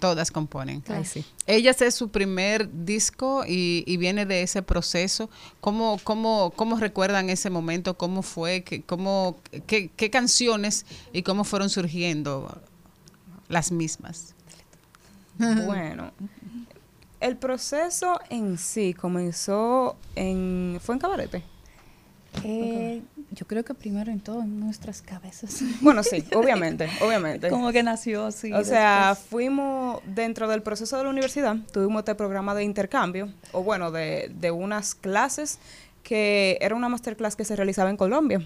Todas componen. Ay, sí. Ellas es su primer disco y, y viene de ese proceso. ¿Cómo, cómo, cómo recuerdan ese momento? ¿Cómo fue? ¿Qué, cómo, qué, qué canciones y cómo fueron surgiendo las mismas? Bueno, el proceso en sí comenzó en... ¿Fue en Cabarete? Eh, yo creo que primero en todo en nuestras cabezas. Bueno, sí, obviamente, obviamente. Como que nació así. O sea, después. fuimos dentro del proceso de la universidad, tuvimos este programa de intercambio, o bueno, de, de unas clases que era una masterclass que se realizaba en Colombia.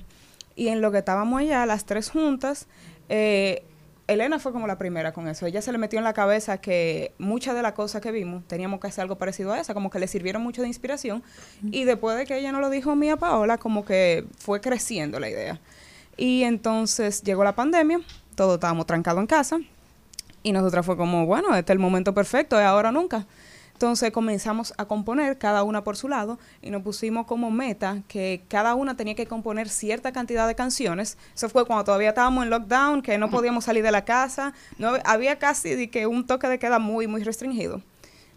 Y en lo que estábamos allá, las tres juntas, eh, Elena fue como la primera con eso. Ella se le metió en la cabeza que muchas de las cosas que vimos teníamos que hacer algo parecido a esa, como que le sirvieron mucho de inspiración. Y después de que ella nos lo dijo mía Paola, como que fue creciendo la idea. Y entonces llegó la pandemia, todos estábamos trancados en casa. Y nosotras fue como, bueno, este es el momento perfecto, es ahora o nunca. Entonces comenzamos a componer cada una por su lado y nos pusimos como meta que cada una tenía que componer cierta cantidad de canciones. Eso fue cuando todavía estábamos en lockdown, que no podíamos salir de la casa. No, había casi de que un toque de queda muy, muy restringido.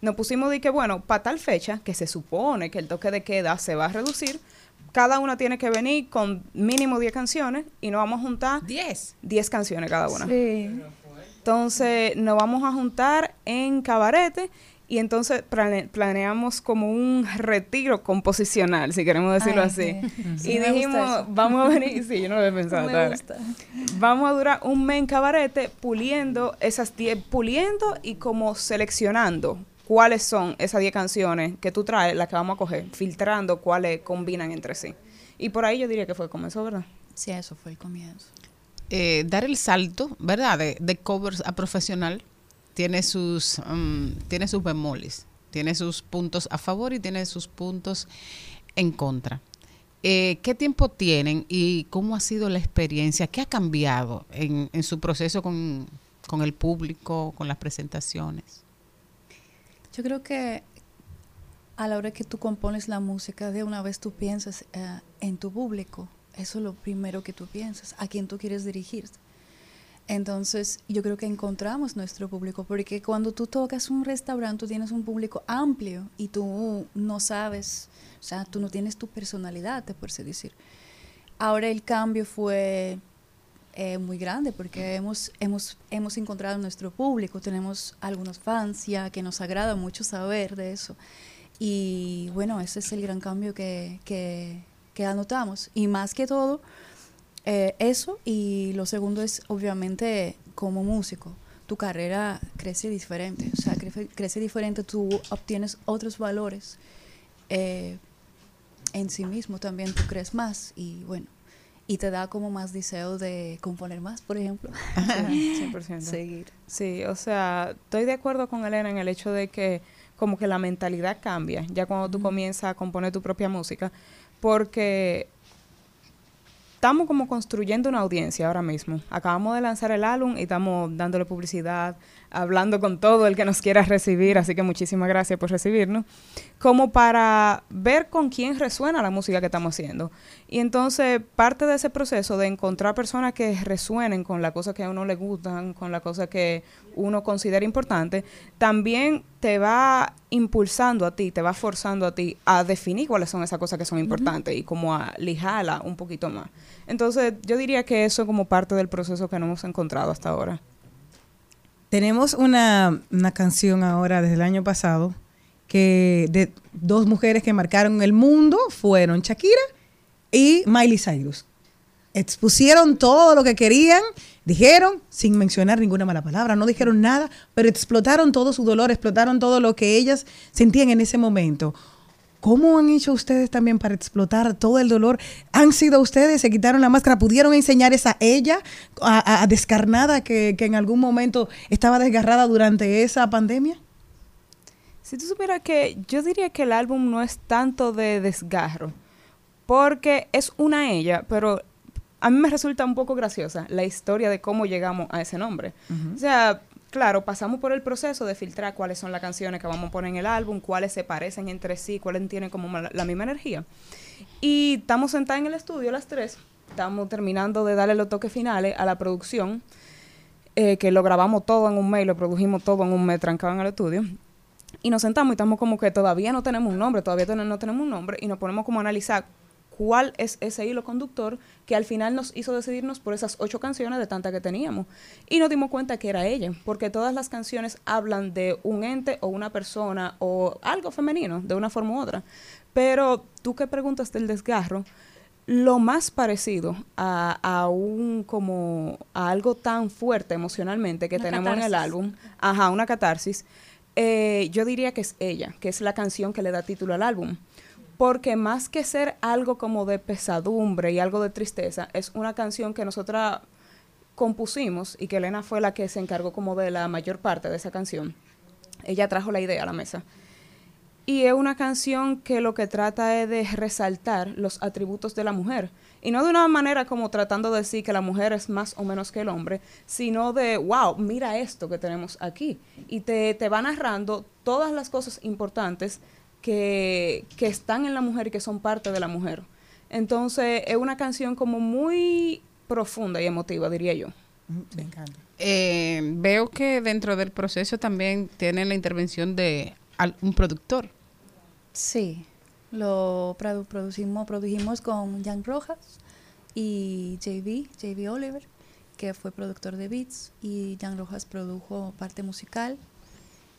Nos pusimos de que, bueno, para tal fecha, que se supone que el toque de queda se va a reducir, cada una tiene que venir con mínimo 10 canciones y nos vamos a juntar 10. 10 canciones cada una. Entonces nos vamos a juntar en cabarete y entonces plane- planeamos como un retiro composicional, si queremos decirlo Ay, así. sí. Y Sí, dijimos, vamos a venir, sí, yo no lo había pensado. Me gusta. Vamos a durar un mes en cabarete puliendo esas 10, puliendo y como seleccionando cuáles son esas 10 canciones que tú traes, las que vamos a coger, filtrando cuáles combinan entre sí. Y por ahí yo diría que fue como eso, ¿verdad? Sí, eso fue el comienzo. eh, dar el salto, ¿verdad? De, de covers a profesional tiene sus, mm, tiene sus bemoles, tiene sus puntos a favor y tiene sus puntos en contra. Eh, ¿Qué tiempo tienen y cómo ha sido la experiencia? ¿Qué ha cambiado en, en su proceso con, con el público, con las presentaciones? Yo creo que a la hora que tú compones la música, de una vez tú piensas eh, en tu público. Eso es lo primero que tú piensas, a quién tú quieres dirigirte. Entonces, yo creo que encontramos nuestro público, porque cuando tú tocas un restaurante, tú tienes un público amplio y tú no sabes, o sea, tú no tienes tu personalidad, te puedes decir. Ahora el cambio fue eh, muy grande porque hemos, hemos, hemos encontrado nuestro público, tenemos algunos fans ya que nos agrada mucho saber de eso. Y bueno, ese es el gran cambio que, que, que anotamos. Y más que todo, eh, eso y lo segundo es obviamente como músico. Tu carrera crece diferente, o sea, crece, crece diferente, tú obtienes otros valores eh, en sí mismo, también tú crees más y bueno, y te da como más deseo de componer más, por ejemplo. Sí, 100%. Seguir. Sí, o sea, estoy de acuerdo con Elena en el hecho de que como que la mentalidad cambia ya cuando tú comienzas a componer tu propia música, porque estamos como construyendo una audiencia ahora mismo. Acabamos de lanzar el álbum y estamos dándole publicidad, hablando con todo el que nos quiera recibir, así que muchísimas gracias por recibirnos, como para ver con quién resuena la música que estamos haciendo. Y entonces parte de ese proceso de encontrar personas que resuenen con la cosa que a uno le gustan, con la cosa que uno considera importante, también te va impulsando a ti, te va forzando a ti a definir cuáles son esas cosas que son importantes y como a lijarla un poquito más. Entonces yo diría que eso como parte del proceso que no hemos encontrado hasta ahora. Tenemos una, una canción ahora desde el año pasado que de dos mujeres que marcaron el mundo fueron Shakira y Miley Cyrus. Expusieron todo lo que querían, dijeron, sin mencionar ninguna mala palabra, no dijeron nada, pero explotaron todo su dolor, explotaron todo lo que ellas sentían en ese momento. ¿Cómo han hecho ustedes también para explotar todo el dolor? ¿Han sido ustedes? ¿Se quitaron la máscara? ¿Pudieron enseñar esa ella, a, a- descarnada, que, que en algún momento estaba desgarrada durante esa pandemia? Si tú supieras que yo diría que el álbum no es tanto de desgarro, porque es una ella, pero a mí me resulta un poco graciosa la historia de cómo llegamos a ese nombre. O sea, claro, pasamos por el proceso de filtrar cuáles son las canciones que vamos a poner en el álbum, cuáles se parecen entre sí, cuáles tienen como la, misma energía. Y estamos sentadas en el estudio las tres, estamos terminando de darle los toques finales a la producción, eh, que lo grabamos todo en un mes, lo produjimos todo en un mes trancado en el estudio. Y nos sentamos y estamos como que todavía no tenemos un nombre, todavía no tenemos un nombre, y nos ponemos como a analizar cuál es ese hilo conductor que al final nos hizo decidirnos por esas ocho canciones de tantas que teníamos. Y nos dimos cuenta que era ella, porque todas las canciones hablan de un ente o una persona o algo femenino, de una forma u otra. Pero tú que preguntas del desgarro, lo más parecido a, a un como a algo tan fuerte emocionalmente que Una tenemos en el álbum, ajá, una catarsis, eh, yo diría que es ella, que es la canción que le da título al álbum. Porque más que ser algo como de pesadumbre y algo de tristeza, es una canción que nosotras compusimos y que Elena fue la que se encargó como de la mayor parte de esa canción. Ella trajo la idea a la mesa. Y es una canción que lo que trata es de resaltar los atributos de la mujer. Y no de una manera como tratando de decir que la mujer es más o menos que el hombre, sino de, wow, mira esto que tenemos aquí. Y te, te va narrando todas las cosas importantes que, que están en la mujer y que son parte de la mujer. Entonces es una canción como muy profunda y emotiva, diría yo. Me encanta. Eh, veo que dentro del proceso también tienen la intervención de al- un productor. Sí, lo produ- producimos, produjimos con Jan Rojas y JB, JB Oliver, que fue productor de beats, y Jan Rojas produjo parte musical.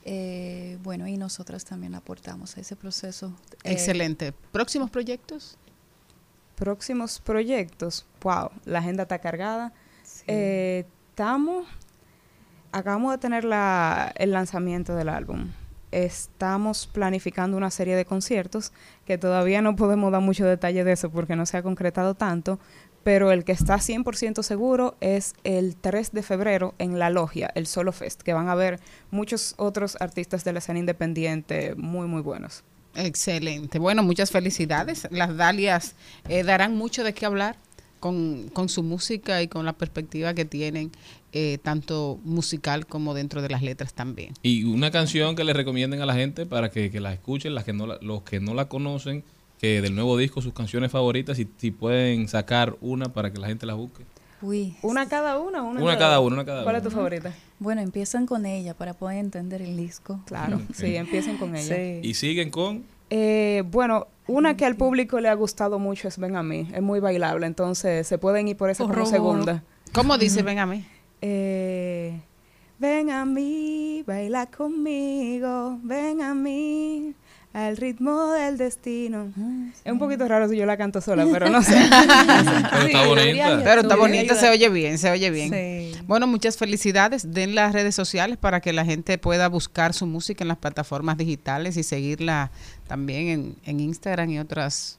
Eh, bueno, y nosotras también aportamos a ese proceso. Eh, Excelente. ¿Próximos proyectos? Próximos proyectos. Wow, la agenda está cargada. Eh, estamos, acabamos de tener la, el lanzamiento del álbum. Estamos planificando una serie de conciertos que todavía no podemos dar mucho detalle de eso porque no se ha concretado tanto, pero el que está 100% seguro es el 3 de febrero en La Logia, el Solo Fest, que van a ver muchos otros artistas de la escena independiente muy, muy buenos. Excelente. Bueno, muchas felicidades. Las Dalias eh, darán mucho de qué hablar con, con su música y con la perspectiva que tienen, eh, tanto musical como dentro de las letras también. Y una canción que le recomienden a la gente para que, que la escuchen, las que no la- los que no la conocen, que del nuevo disco, sus canciones favoritas, y si pueden sacar una para que la gente la busque. Uy. ¿Una cada una? Una, Una cada una, una cada ¿Cuál una. es tu favorita? Bueno, empiezan con ella para poder entender el disco. Claro, sí, empiecen con ella. Sí. Y siguen con... Eh, bueno, una que al público le ha gustado mucho es Ven a mí. Es muy bailable, entonces se pueden ir por esa como segunda. ¿Cómo dice Ven a mí? Eh, ven a mí, baila conmigo, ven a mí, al ritmo del destino. Es un poquito raro si yo la canto sola, pero no sé. Pero está bonita. Pero está bonita, se oye bien, se oye bien. Sí. Bueno, muchas felicidades. Den las redes sociales para que la gente pueda buscar su música en las plataformas digitales y seguirla también en, en Instagram y otras.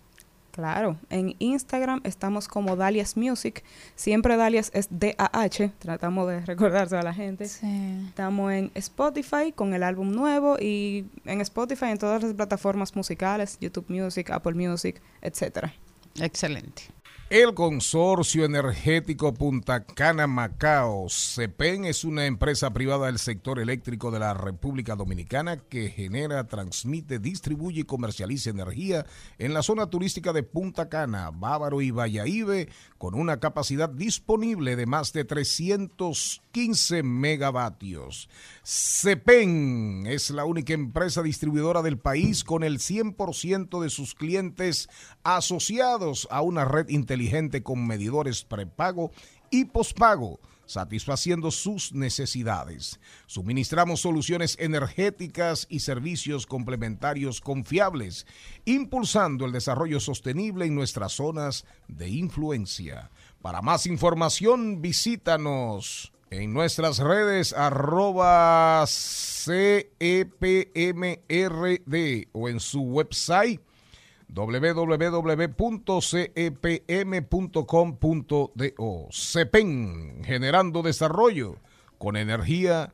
Claro, en Instagram estamos como Dalias Music. Siempre Dalias es D-A-H. Tratamos de recordárselo a la gente. Estamos en Spotify con el álbum nuevo y en Spotify en todas las plataformas musicales, YouTube Music, Apple Music, etcétera. Excelente. El Consorcio Energético Punta Cana Macao, CEPEN, es una empresa privada del sector eléctrico de la República Dominicana que genera, transmite, distribuye y comercializa energía en la zona turística de Punta Cana, Bávaro y Valladolid, con una capacidad disponible de más de 315 megavatios. CEPEN es la única empresa distribuidora del país con el 100% de sus clientes asociados a una red inteligente con medidores prepago y pospago satisfaciendo sus necesidades. Suministramos soluciones energéticas y servicios complementarios confiables, impulsando el desarrollo sostenible en nuestras zonas de influencia. Para más información, visítanos en nuestras redes arroba CEPMRD o en su website www.cepm.com.do. CEPEN, generando desarrollo con energía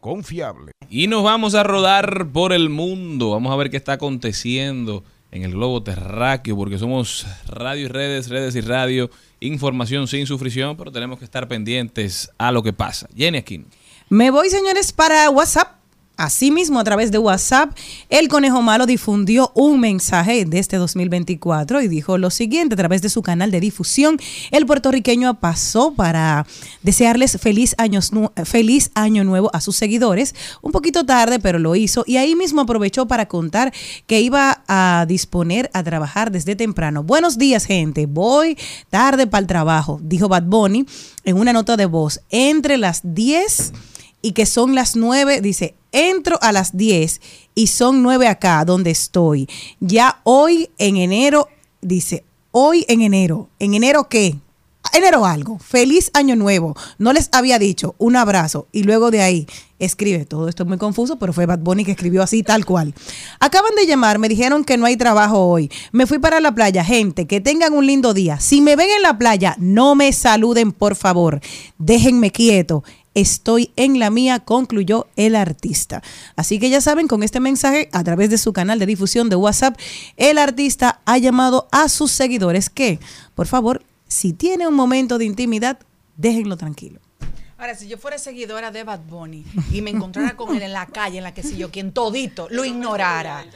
confiable. Y nos vamos a rodar por el mundo. Vamos a ver qué está aconteciendo en el globo terráqueo, porque somos radio y redes, redes y radio, información sin sufrición, pero tenemos que estar pendientes a lo que pasa. Jenny Aquino. Me voy, señores, para WhatsApp. Asimismo, a través de WhatsApp, el Conejo Malo difundió un mensaje de este 2024 y dijo lo siguiente a través de su canal de difusión. El puertorriqueño pasó para desearles feliz, años feliz año nuevo a sus seguidores. Un poquito tarde, pero lo hizo. Y ahí mismo aprovechó para contar que iba a disponer a trabajar desde temprano. Buenos días, gente. Voy tarde para el trabajo, dijo Bad Bunny en una nota de voz. Entre las 10 y que son las 9, dice, entro a las 10 y son 9 acá donde estoy. Ya hoy en enero, dice, hoy en enero. ¿En enero qué? Enero algo. Feliz año nuevo. No les había dicho un abrazo y luego de ahí escribe. Todo esto es muy confuso, pero fue Bad Bunny que escribió así tal cual. Acaban de llamar, me dijeron que no hay trabajo hoy. Me fui para la playa. Gente, que tengan un lindo día. Si me ven en la playa, no me saluden, por favor. Déjenme quieto. Estoy en la mía, concluyó el artista. Así que ya saben, con este mensaje a través de su canal de difusión de WhatsApp, el artista ha llamado a sus seguidores que, por favor, si tiene un momento de intimidad, déjenlo tranquilo. Ahora, si yo fuera seguidora de Bad Bunny y me encontrara con él en la calle, en la que si yo, quien todito lo ignorara.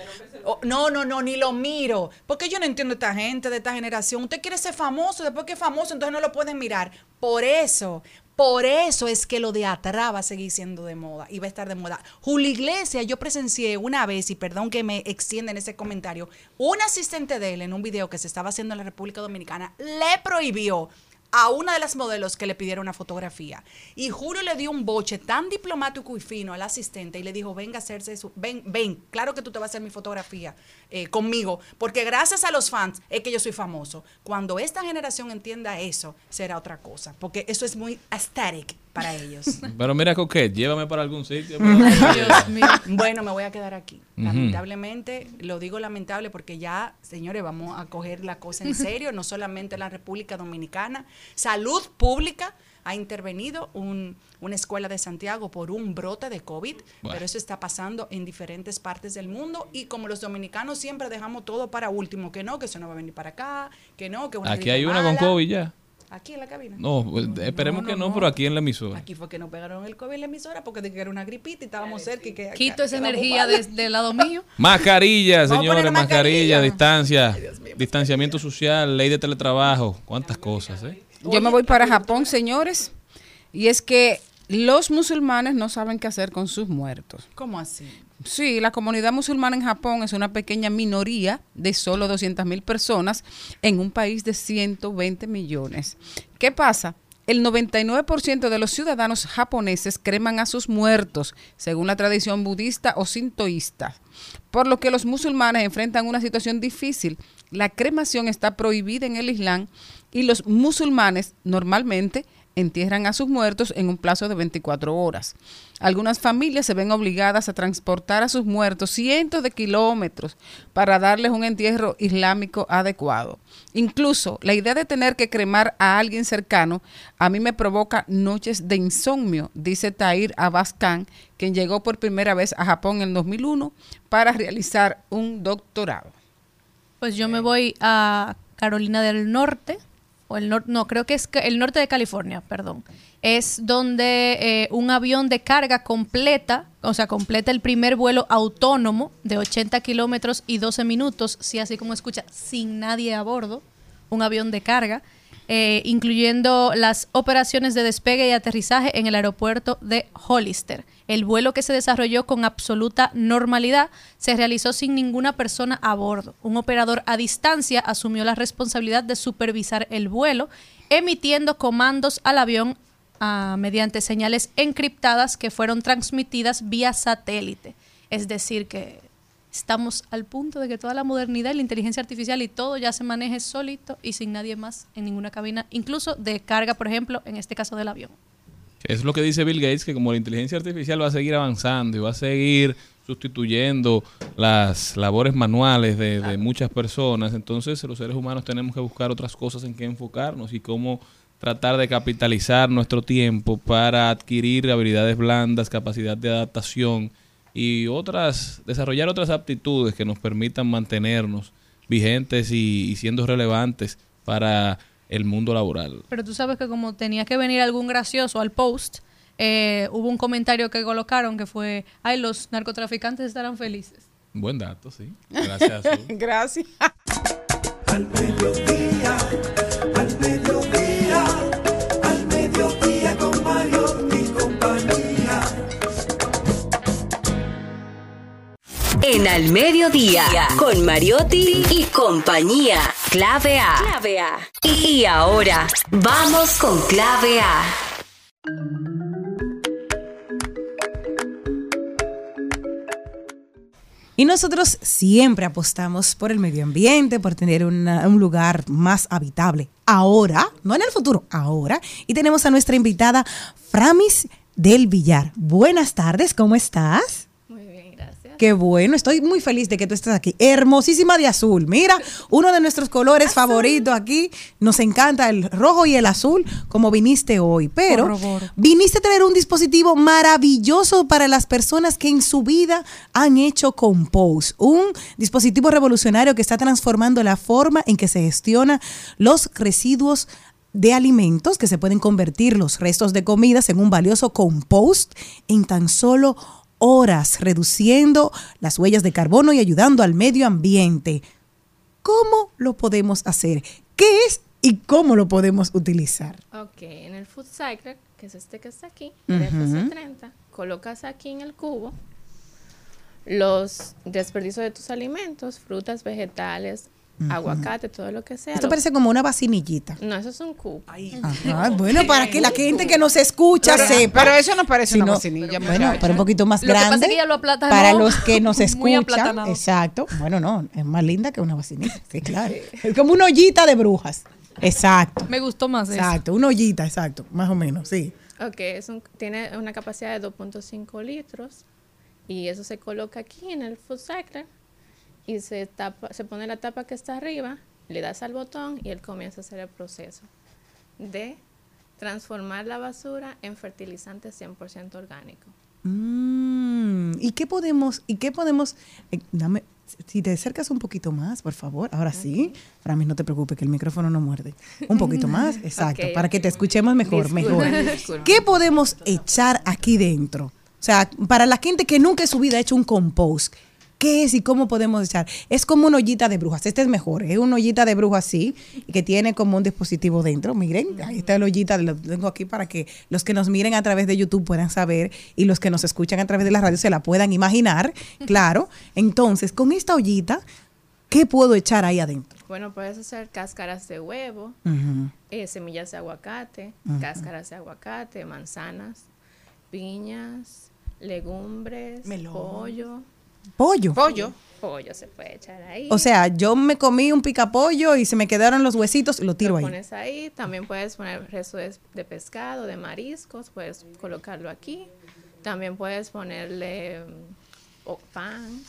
O- no, no, no, ni lo miro. Porque yo no entiendo esta gente de esta generación. Usted quiere ser famoso, después que es famoso, entonces no lo pueden mirar. Por eso, por eso es que lo de atrás va a seguir siendo de moda y va a estar de moda. Julio Iglesias, yo presencié una vez, y perdón que me extienda en ese comentario, un asistente de él en un video que se estaba haciendo en la República Dominicana le prohibió a una de las modelos que le pidiera una fotografía. Y Julio le dio un boche tan diplomático y fino al asistente y le dijo, venga a hacerse su, ven, ven, claro que tú te vas a hacer mi fotografía eh, conmigo, porque gracias a los fans es que yo soy famoso. Cuando esta generación entienda eso, será otra cosa, porque eso es muy aesthetic para ellos. Pero mira, Coquet, llévame para algún sitio. Bueno, me voy a quedar aquí. Lamentablemente, lo digo lamentable porque ya, señores, vamos a coger la cosa en serio, no solamente en la República Dominicana. Salud Pública ha intervenido un- una escuela de Santiago por un brote de COVID, Bueno. pero eso está pasando en diferentes partes del mundo y como los dominicanos siempre dejamos todo para último, que no, que eso no va a venir para acá, que no, que una Aquí hay una con. COVID ya. Aquí en la cabina. No, pues, esperemos que no, pero aquí en la emisora. Aquí fue que nos pegaron el COVID en la emisora porque de que era una gripita y estábamos cerca y que Quito esa energía mal. de- del lado mío. Mascarilla, señores, mascarilla. distancia, distanciamiento social, ley de teletrabajo, cuántas cosas, ¿eh? Yo me voy para Japón, señores, y es que los musulmanes no saben qué hacer con sus muertos. ¿Cómo así? Sí, la comunidad musulmana en Japón es una pequeña minoría de solo 200 mil personas en un país de 120 millones. ¿Qué pasa? El 99% de los ciudadanos japoneses creman a sus muertos, según la tradición budista o sintoísta, por lo que los musulmanes enfrentan una situación difícil. La cremación está prohibida en el Islam y los musulmanes normalmente entierran a sus muertos en un plazo de 24 horas. Algunas familias se ven obligadas a transportar a sus muertos cientos de kilómetros para darles un entierro islámico adecuado. Incluso la idea de tener que cremar a alguien cercano a mí me provoca noches de insomnio, dice Tahir Abbas Khan, quien llegó por primera vez a Japón en 2001 para realizar un doctorado. Pues yo me voy a Carolina del Norte, o el norte, no, creo que es el norte de California, perdón. Es donde eh, un avión de carga completa, o sea, completa el primer vuelo autónomo de 80 kilómetros y 12 minutos, si así como escucha, sin nadie a bordo, un avión de carga, eh, incluyendo las operaciones de despegue y aterrizaje en el aeropuerto de Hollister. El vuelo que se desarrolló con absoluta normalidad se realizó sin ninguna persona a bordo. Un operador a distancia asumió la responsabilidad de supervisar el vuelo, emitiendo comandos al avión ah, mediante señales encriptadas que fueron transmitidas vía satélite. Es decir, que estamos al punto de que toda la modernidad la inteligencia artificial y todo ya se maneje solito y sin nadie más en ninguna cabina, incluso de carga, por ejemplo, en este caso del avión. Es lo que dice Bill Gates, que como la inteligencia artificial va a seguir avanzando y va a seguir sustituyendo las labores manuales de, de muchas personas, entonces los seres humanos tenemos que buscar otras cosas en que enfocarnos y cómo tratar de capitalizar nuestro tiempo para adquirir habilidades blandas, capacidad de adaptación y otras, desarrollar otras aptitudes que nos permitan mantenernos vigentes y, y siendo relevantes para el mundo laboral. Pero tú sabes que como tenía que venir algún gracioso al post, eh, hubo un comentario que colocaron que fue, ay, los narcotraficantes estarán felices. Buen dato, sí. Gracias. Azul. Gracias. Al mediodía, al mediodía, al mediodía con Mario y compañía. En Al Mediodía, con Mariotti y compañía. Clave A. Clave A. Y ahora, vamos con Clave A. Y nosotros siempre apostamos por el medio ambiente, por tener una- un lugar más habitable. Ahora, no en el futuro, ahora. Y tenemos a nuestra invitada, Framis del Villar. Buenas tardes, ¿cómo estás? Qué bueno, estoy muy feliz de que tú estés aquí. Hermosísima de azul. Mira, uno de nuestros colores favoritos aquí. Nos encanta el rojo y el azul, como viniste hoy. Pero Corroboro. viniste a traer un dispositivo maravilloso para las personas que en su vida han hecho compost. Un dispositivo revolucionario que está transformando la forma en que se gestiona los residuos de alimentos que se pueden convertir los restos de comidas en un valioso compost en tan solo horas, reduciendo las huellas de carbono y ayudando al medio ambiente. ¿Cómo lo podemos hacer? ¿Qué es y cómo lo podemos utilizar? Ok, en el Food Cycle, que es este que está aquí, el Ujú. FC30, colocas aquí en el cubo los desperdicios de tus alimentos, frutas, vegetales, Aguacate, todo lo que sea. Esto lo- parece como una vacinillita. No, eso es un cubo. Ajá, bueno, para que la gente que nos escucha Pero- sepa. pero eso no parece Si una no- vacinilla, Bueno, muchacha. pero un poquito más Lo que pasa es grande. que lo para los que nos escuchan. Exacto. Bueno, no, es más linda que una vacinilla. Sí, claro. Es como una ollita de brujas. Exacto. Me gustó más eso. Exacto, una ollita, exacto, más o menos, sí. Ok, es un- tiene una capacidad de 2.5 litros y eso se coloca aquí en el Food Cycle y se, tapa, se pone la tapa que está arriba, le das al botón y él comienza a hacer el proceso de transformar la basura en fertilizante 100% orgánico. Mm, ¿Y qué podemos, y qué podemos, eh, dame, si te acercas un poquito más, por favor, ahora sí, Framis, no te preocupes que el micrófono no muerde. Un poquito más, exacto, para que te escuchemos mejor, Disculpa, mejor. disculpa. ¿Qué podemos echar aquí dentro? O sea, para la gente que nunca en su vida ha hecho un compost, ¿qué es y cómo podemos echar? Es como una ollita de brujas. Este es mejor, es una ollita de brujas así, y que tiene como un dispositivo dentro. Miren, ahí está la ollita, lo tengo aquí para que los que nos miren a través de YouTube puedan saber y los que nos escuchan a través de la radio se la puedan imaginar. Claro. Entonces, con esta ollita, ¿qué puedo echar ahí adentro? Bueno, puedes hacer cáscaras de huevo, eh, semillas de aguacate, cáscaras de aguacate, manzanas, piñas, legumbres, Melón. pollo. Pollo. Pollo. Pollo se puede echar ahí. O sea, yo me comí un picapollo y se me quedaron los huesitos y lo tiro lo ahí. pones ahí. También puedes poner resto de, de pescado, de mariscos, puedes colocarlo aquí. También puedes ponerle mm, pan,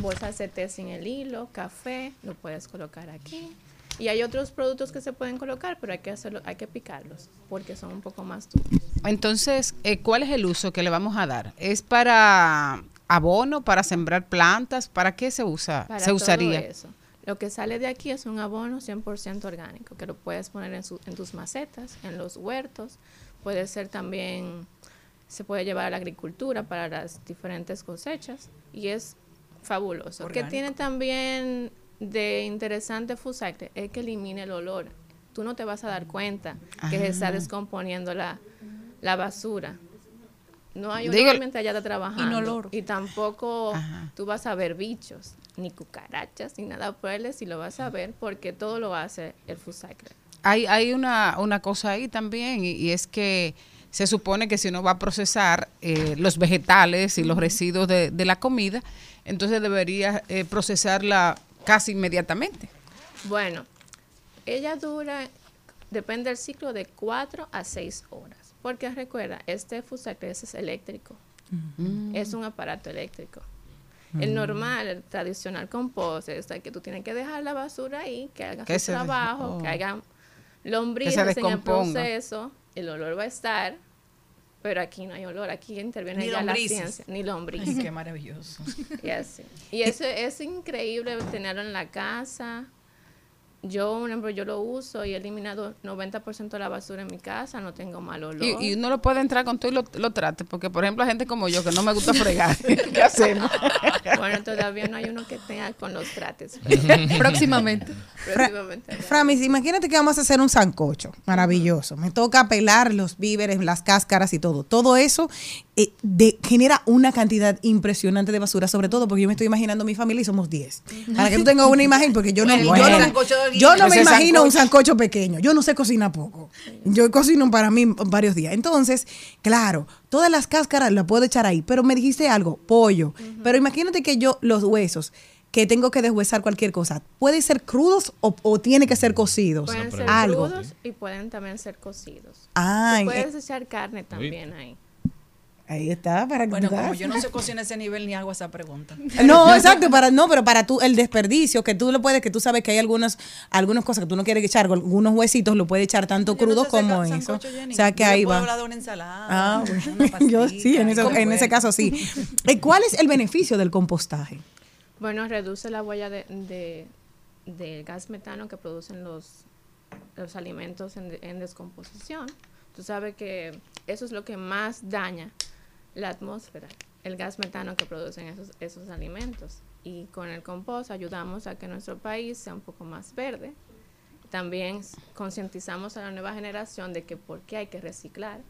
bolsas de té sin el hilo, café, lo puedes colocar aquí. Y hay otros productos que se pueden colocar, pero hay que hacerlo, hay que picarlos porque son un poco más duros. Entonces, eh, ¿cuál es el uso que le vamos a dar? ¿Es para abono, para sembrar plantas? ¿Para qué se usa? Para se todo usaría. eso. Lo que sale de aquí es un abono 100% orgánico, que lo puedes poner en, su- en tus macetas, en los huertos. Puede ser también, se puede llevar a la agricultura para las diferentes cosechas y es fabuloso. Que Orgánico. tiene también de interesante Cycle es que elimina el olor. Tú no te vas a dar cuenta que se está Ah. descomponiendo la, la basura. No hay mientras ella está trabajando. Inoloro. Y tampoco tú vas a ver bichos, ni cucarachas, ni nada por el si lo vas a ver porque todo lo hace el Food Cycle. Hay, hay una, una cosa ahí también, y, y es que se supone que si uno va a procesar eh, los vegetales y los residuos de, de la comida, entonces debería eh, procesarla casi inmediatamente. Bueno, ella dura, depende del ciclo, de 4 a 6 horas. Porque recuerda, este Cycle es eléctrico. Mm. Es un aparato eléctrico. El Mm. normal, el tradicional compost, es el que tú tienes que dejar la basura ahí, que haga Que su trabajo, que oh. haga lombrices en el proceso, el olor va a estar, pero aquí no hay olor, aquí interviene Ni ya la ciencia, ni lombrices. Ay, qué maravilloso. Y así. Y eso es increíble tenerlo en la casa. Yo, por ejemplo, yo lo uso y he eliminado 90% de la basura en mi casa, no tengo mal olor. Y, y uno lo puede entrar con todo y lo, lo trate, porque por ejemplo, hay gente como yo que no me gusta fregar. ¿Qué hacemos? Bueno, todavía no hay uno que tenga con los trates. Próximamente. Próximamente. Framis, imagínate que vamos a hacer un sancocho maravilloso. Me toca pelar los víveres, las cáscaras y todo. Todo eso eh, de- genera una cantidad impresionante de basura, sobre todo porque yo me estoy imaginando mi familia y somos 10. Para que tú tengas una imagen, porque yo no, Bueno, yo no, yo no me imagino un sancocho. pequeño. Yo no sé cocinar poco. Yo cocino para mí varios días. Entonces, claro, todas las cáscaras las puedo echar ahí. Pero me dijiste algo, pollo. Pero imagínate que yo, los huesos, que tengo que deshuesar cualquier cosa, ¿pueden ser crudos o, o tiene que ser cocidos? Pueden ser Algo. crudos y pueden también ser cocidos. Ah, puedes echar carne también ahí. Ahí está, para que Bueno, como hagas. yo no sé cocinar a ese nivel ni hago esa pregunta. No, exacto, para no, pero para tú el desperdicio que tú lo puedes, que tú sabes que hay algunas algunas cosas que tú no quieres echar, algunos huesitos lo puedes echar tanto crudo como eso. O sea que Yo ahí puedo va. hablar de una ensalada. Ah, una yo sí, en, eso- en ese caso sí. Eh, ¿Cuál es el beneficio del compostaje? Bueno, reduce la huella de, de- del gas metano que producen los, los alimentos en, en descomposición. Tú sabes que eso es lo que más daña la atmósfera, el gas metano que producen esos, esos alimentos. Y con el compost ayudamos a que nuestro país sea un poco más verde. También concientizamos a la nueva generación de que por qué hay que reciclar,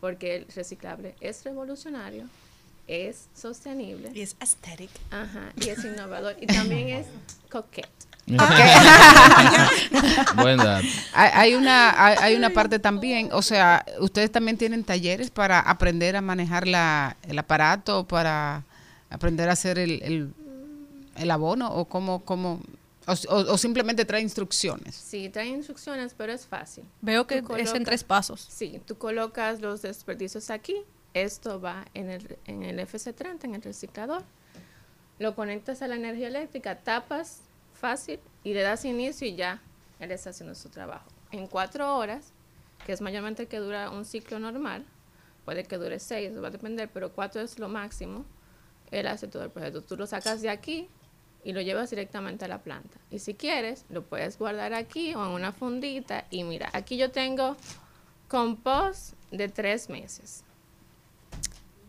porque el reciclable es revolucionario, es sostenible. Y es aesthetic. Ajá, y es innovador. Y también es coquette. Buen dato. Hay, hay una hay, hay una parte también, o sea, ustedes también tienen talleres para aprender a manejar la, el aparato, para aprender a hacer el, el, el abono o cómo, cómo o, o- o simplemente trae instrucciones. Sí, trae instrucciones, pero es fácil. Veo que es en tres pasos. Sí, tú colocas los desperdicios aquí, esto va en el, en el FC30, en el reciclador, lo conectas a la energía eléctrica, tapas fácil y le das inicio y ya, él está haciendo su trabajo. En cuatro horas, que es mayormente que dura un ciclo normal, puede que dure seis, va a depender, pero cuatro es lo máximo, él hace todo el proceso. Tú lo sacas de aquí y lo llevas directamente a la planta. Y si quieres, lo puedes guardar aquí o en una fundita. Y mira, aquí yo tengo compost de tres meses.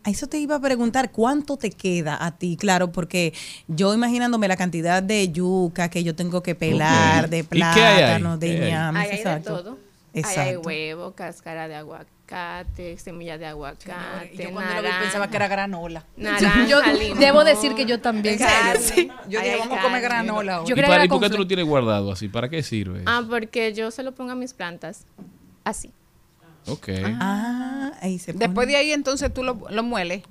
A eso te iba a preguntar, ¿cuánto te queda a ti? Claro, porque yo imaginándome la cantidad de yuca que yo tengo que pelar, Ok. de plátano, de ¿Qué hay? hay de exacto. todo. Ahí hay Exacto. huevo, cáscara de aguacate, semilla de aguacate. y yo cuando lo vi pensaba que era granola. Naranja, Yo limón, debo decir que yo también. carne. Sí. Yo dije, hay vamos a comer granola hoy. Yo ¿Y, para- y por qué tú lo tienes guardado así? ¿Para qué sirve? Ah, porque yo se lo pongo a mis plantas así. Ok. Ah, ahí se Después de ahí entonces tú lo, lo mueles.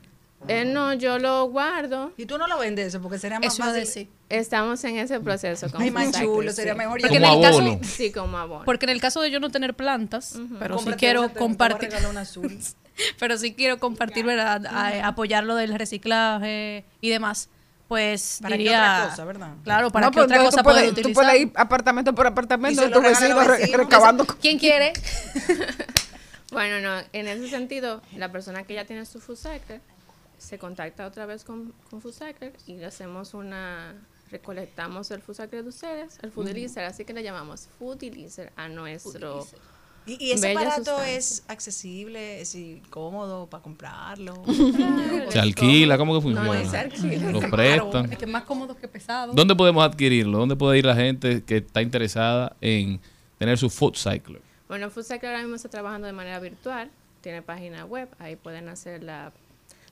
Eh, no, yo lo guardo. Y tú no lo vendes eso porque sería más Eso a fácil. decir. Estamos en ese proceso. con Ay, más chulo, sería sí. mejor Porque en Como el caso, abono. Sí, como abono. porque en el caso de yo no tener plantas, pero sí quiero a compartir, pero sí quiero compartir, ¿verdad? A- apoyar lo del reciclaje y demás. Pues ¿Para diría, otra cosa, verdad? Claro, para No, qué pero otra cosa puedes, poder tú utilizar. puedes ir apartamento por Y apartamento a vecinos. recabando. ¿Quién quiere? Bueno, no, en ese sentido, la persona que ya tiene su food cycle se contacta otra vez con, con food cycle y le hacemos una recolectamos el food cycle de ustedes, el food delicer, así que le llamamos food delicer a nuestro Y, y ese bella aparato sustancia. es accesible, es cómodo para comprarlo. ¿Se alquila? ¿Cómo que funciona? no se alquila. ¿Lo prestan? Es que es más cómodo que pesado. ¿Dónde podemos adquirirlo? ¿Dónde puede ir la gente que está interesada en tener su food cycler? Bueno, Cycle ahora mismo está trabajando de manera virtual, tiene página web, ahí pueden hacer la,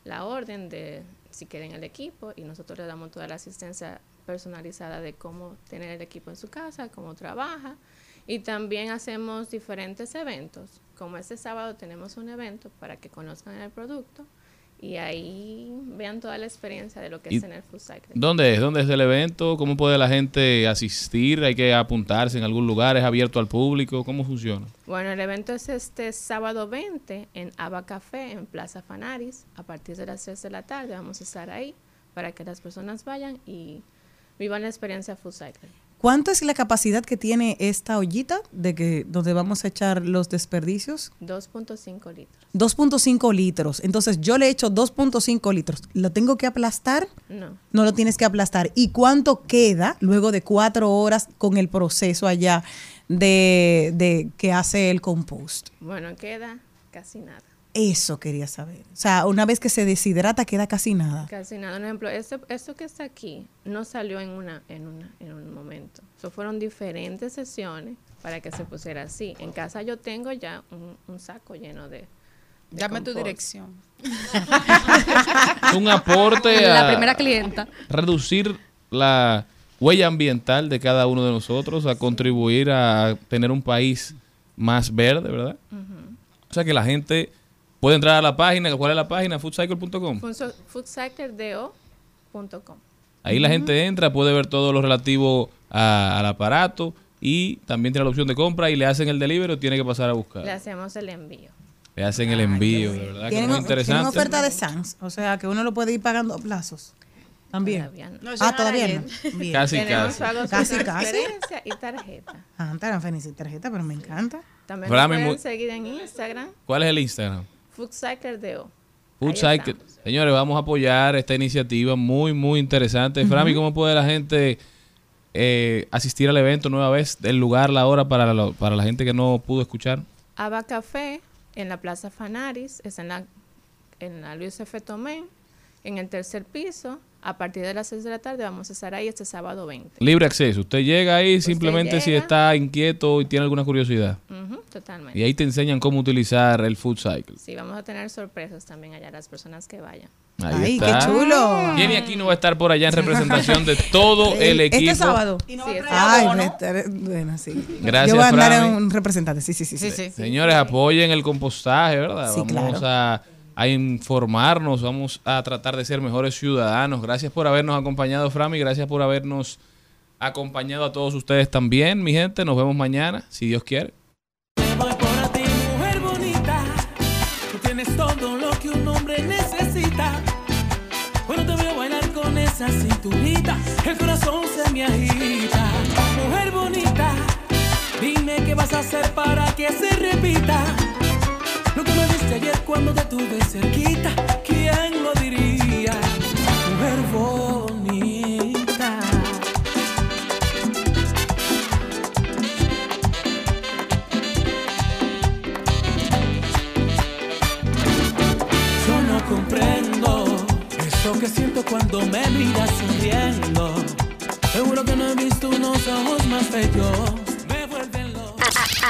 la orden de si quieren el equipo y nosotros les damos toda la asistencia personalizada de cómo tener el equipo en su casa, cómo trabaja. Y también hacemos diferentes eventos. Como este sábado tenemos un evento para que conozcan el producto y ahí vean toda la experiencia de lo que es tener Food Cycle. ¿Dónde es? ¿Dónde es el evento? ¿Cómo puede la gente asistir? ¿Hay que apuntarse en algún lugar? ¿Es abierto al público? ¿Cómo funciona? Bueno, el evento es este sábado 20 en Aba Café, en Plaza Fanaris, a partir de las 3 de la tarde. Vamos a estar ahí para que las personas vayan y vivan la experiencia Food Cycle. ¿Cuánto es la capacidad que tiene esta ollita de que donde vamos a echar los desperdicios? 2.5 litros. 2.5 litros. Entonces yo le echo 2.5 litros. ¿Lo tengo que aplastar? No. No lo tienes que aplastar. ¿Y cuánto queda luego de cuatro horas con el proceso allá de, de que hace el compost? Bueno, queda casi nada. Eso quería saber. O sea, una vez que se deshidrata queda casi nada. Casi nada. Un ejemplo, esto, esto que está aquí no salió en una, en una, en un momento. Eso fueron diferentes sesiones para que se pusiera así. En casa yo tengo ya un, un saco lleno de. de Dame tu dirección. Un aporte a La primera clienta. reducir la huella ambiental de cada uno de nosotros, a contribuir a tener un país más verde, ¿verdad? O sea que la gente puede entrar a la página, ¿cuál es la página? foodcycle.com. Foodcycledo.com. Ahí la gente entra, puede ver todo lo relativo a- al aparato y también tiene la opción de compra y le hacen el delivery o tiene que pasar a buscar. Le hacemos el envío. Le hacen el envío, de verdad que Tienen, muy interesante. oferta de SANS, o sea que uno lo puede ir pagando a plazos. También. No ah, llegan todavía ayer. no. Bien. Casi, Tenemos casi. Casi, casi. y tarjeta. Ah, tan feliz tarjeta, pero me encanta. También pueden seguir en Instagram, ¿Cuál es el Instagram? Food Ahí Cycle. Señores, vamos a apoyar esta iniciativa muy, muy interesante. Frami, ¿cómo puede la gente eh, asistir al evento nueva vez? El lugar, la hora para, la- para la gente que no pudo escuchar. Aba Café en la Plaza Fanaris, es en la, en la Luis F. Tomé, en el tercer piso. A partir de las 6 de la tarde vamos a estar ahí este sábado 20. Libre acceso. Usted llega ahí simplemente si llega. está inquieto y tiene alguna curiosidad. Ujú, totalmente. Y ahí te enseñan cómo utilizar el Food Cycle. Sí, vamos a tener sorpresas también allá las personas que vayan. Ahí Ay, está. qué chulo. Jenny aquí no va a estar por allá en representación de todo el equipo. Este sábado. Sí, Ay, me estaré- bueno, sí. Gracias, Yo voy a andar en un representante, sí, sí, sí. sí. Señores, apoyen el compostaje, ¿verdad? Sí, vamos claro. a, a informarnos, vamos a tratar de ser mejores ciudadanos. Gracias por habernos acompañado, Frami. Gracias por habernos acompañado a todos ustedes también, mi gente. Nos vemos mañana, si Dios quiere. El corazón se me agita. Mujer bonita, dime vas a hacer para que se repita. Lo que me diste ayer cuando te tuve cerquita, ¿quién lo diría? Mujer bonita. Yo no comprendo eso que siento cuando me miras sonriendo. Seguro que no he visto unos ojos más bellos.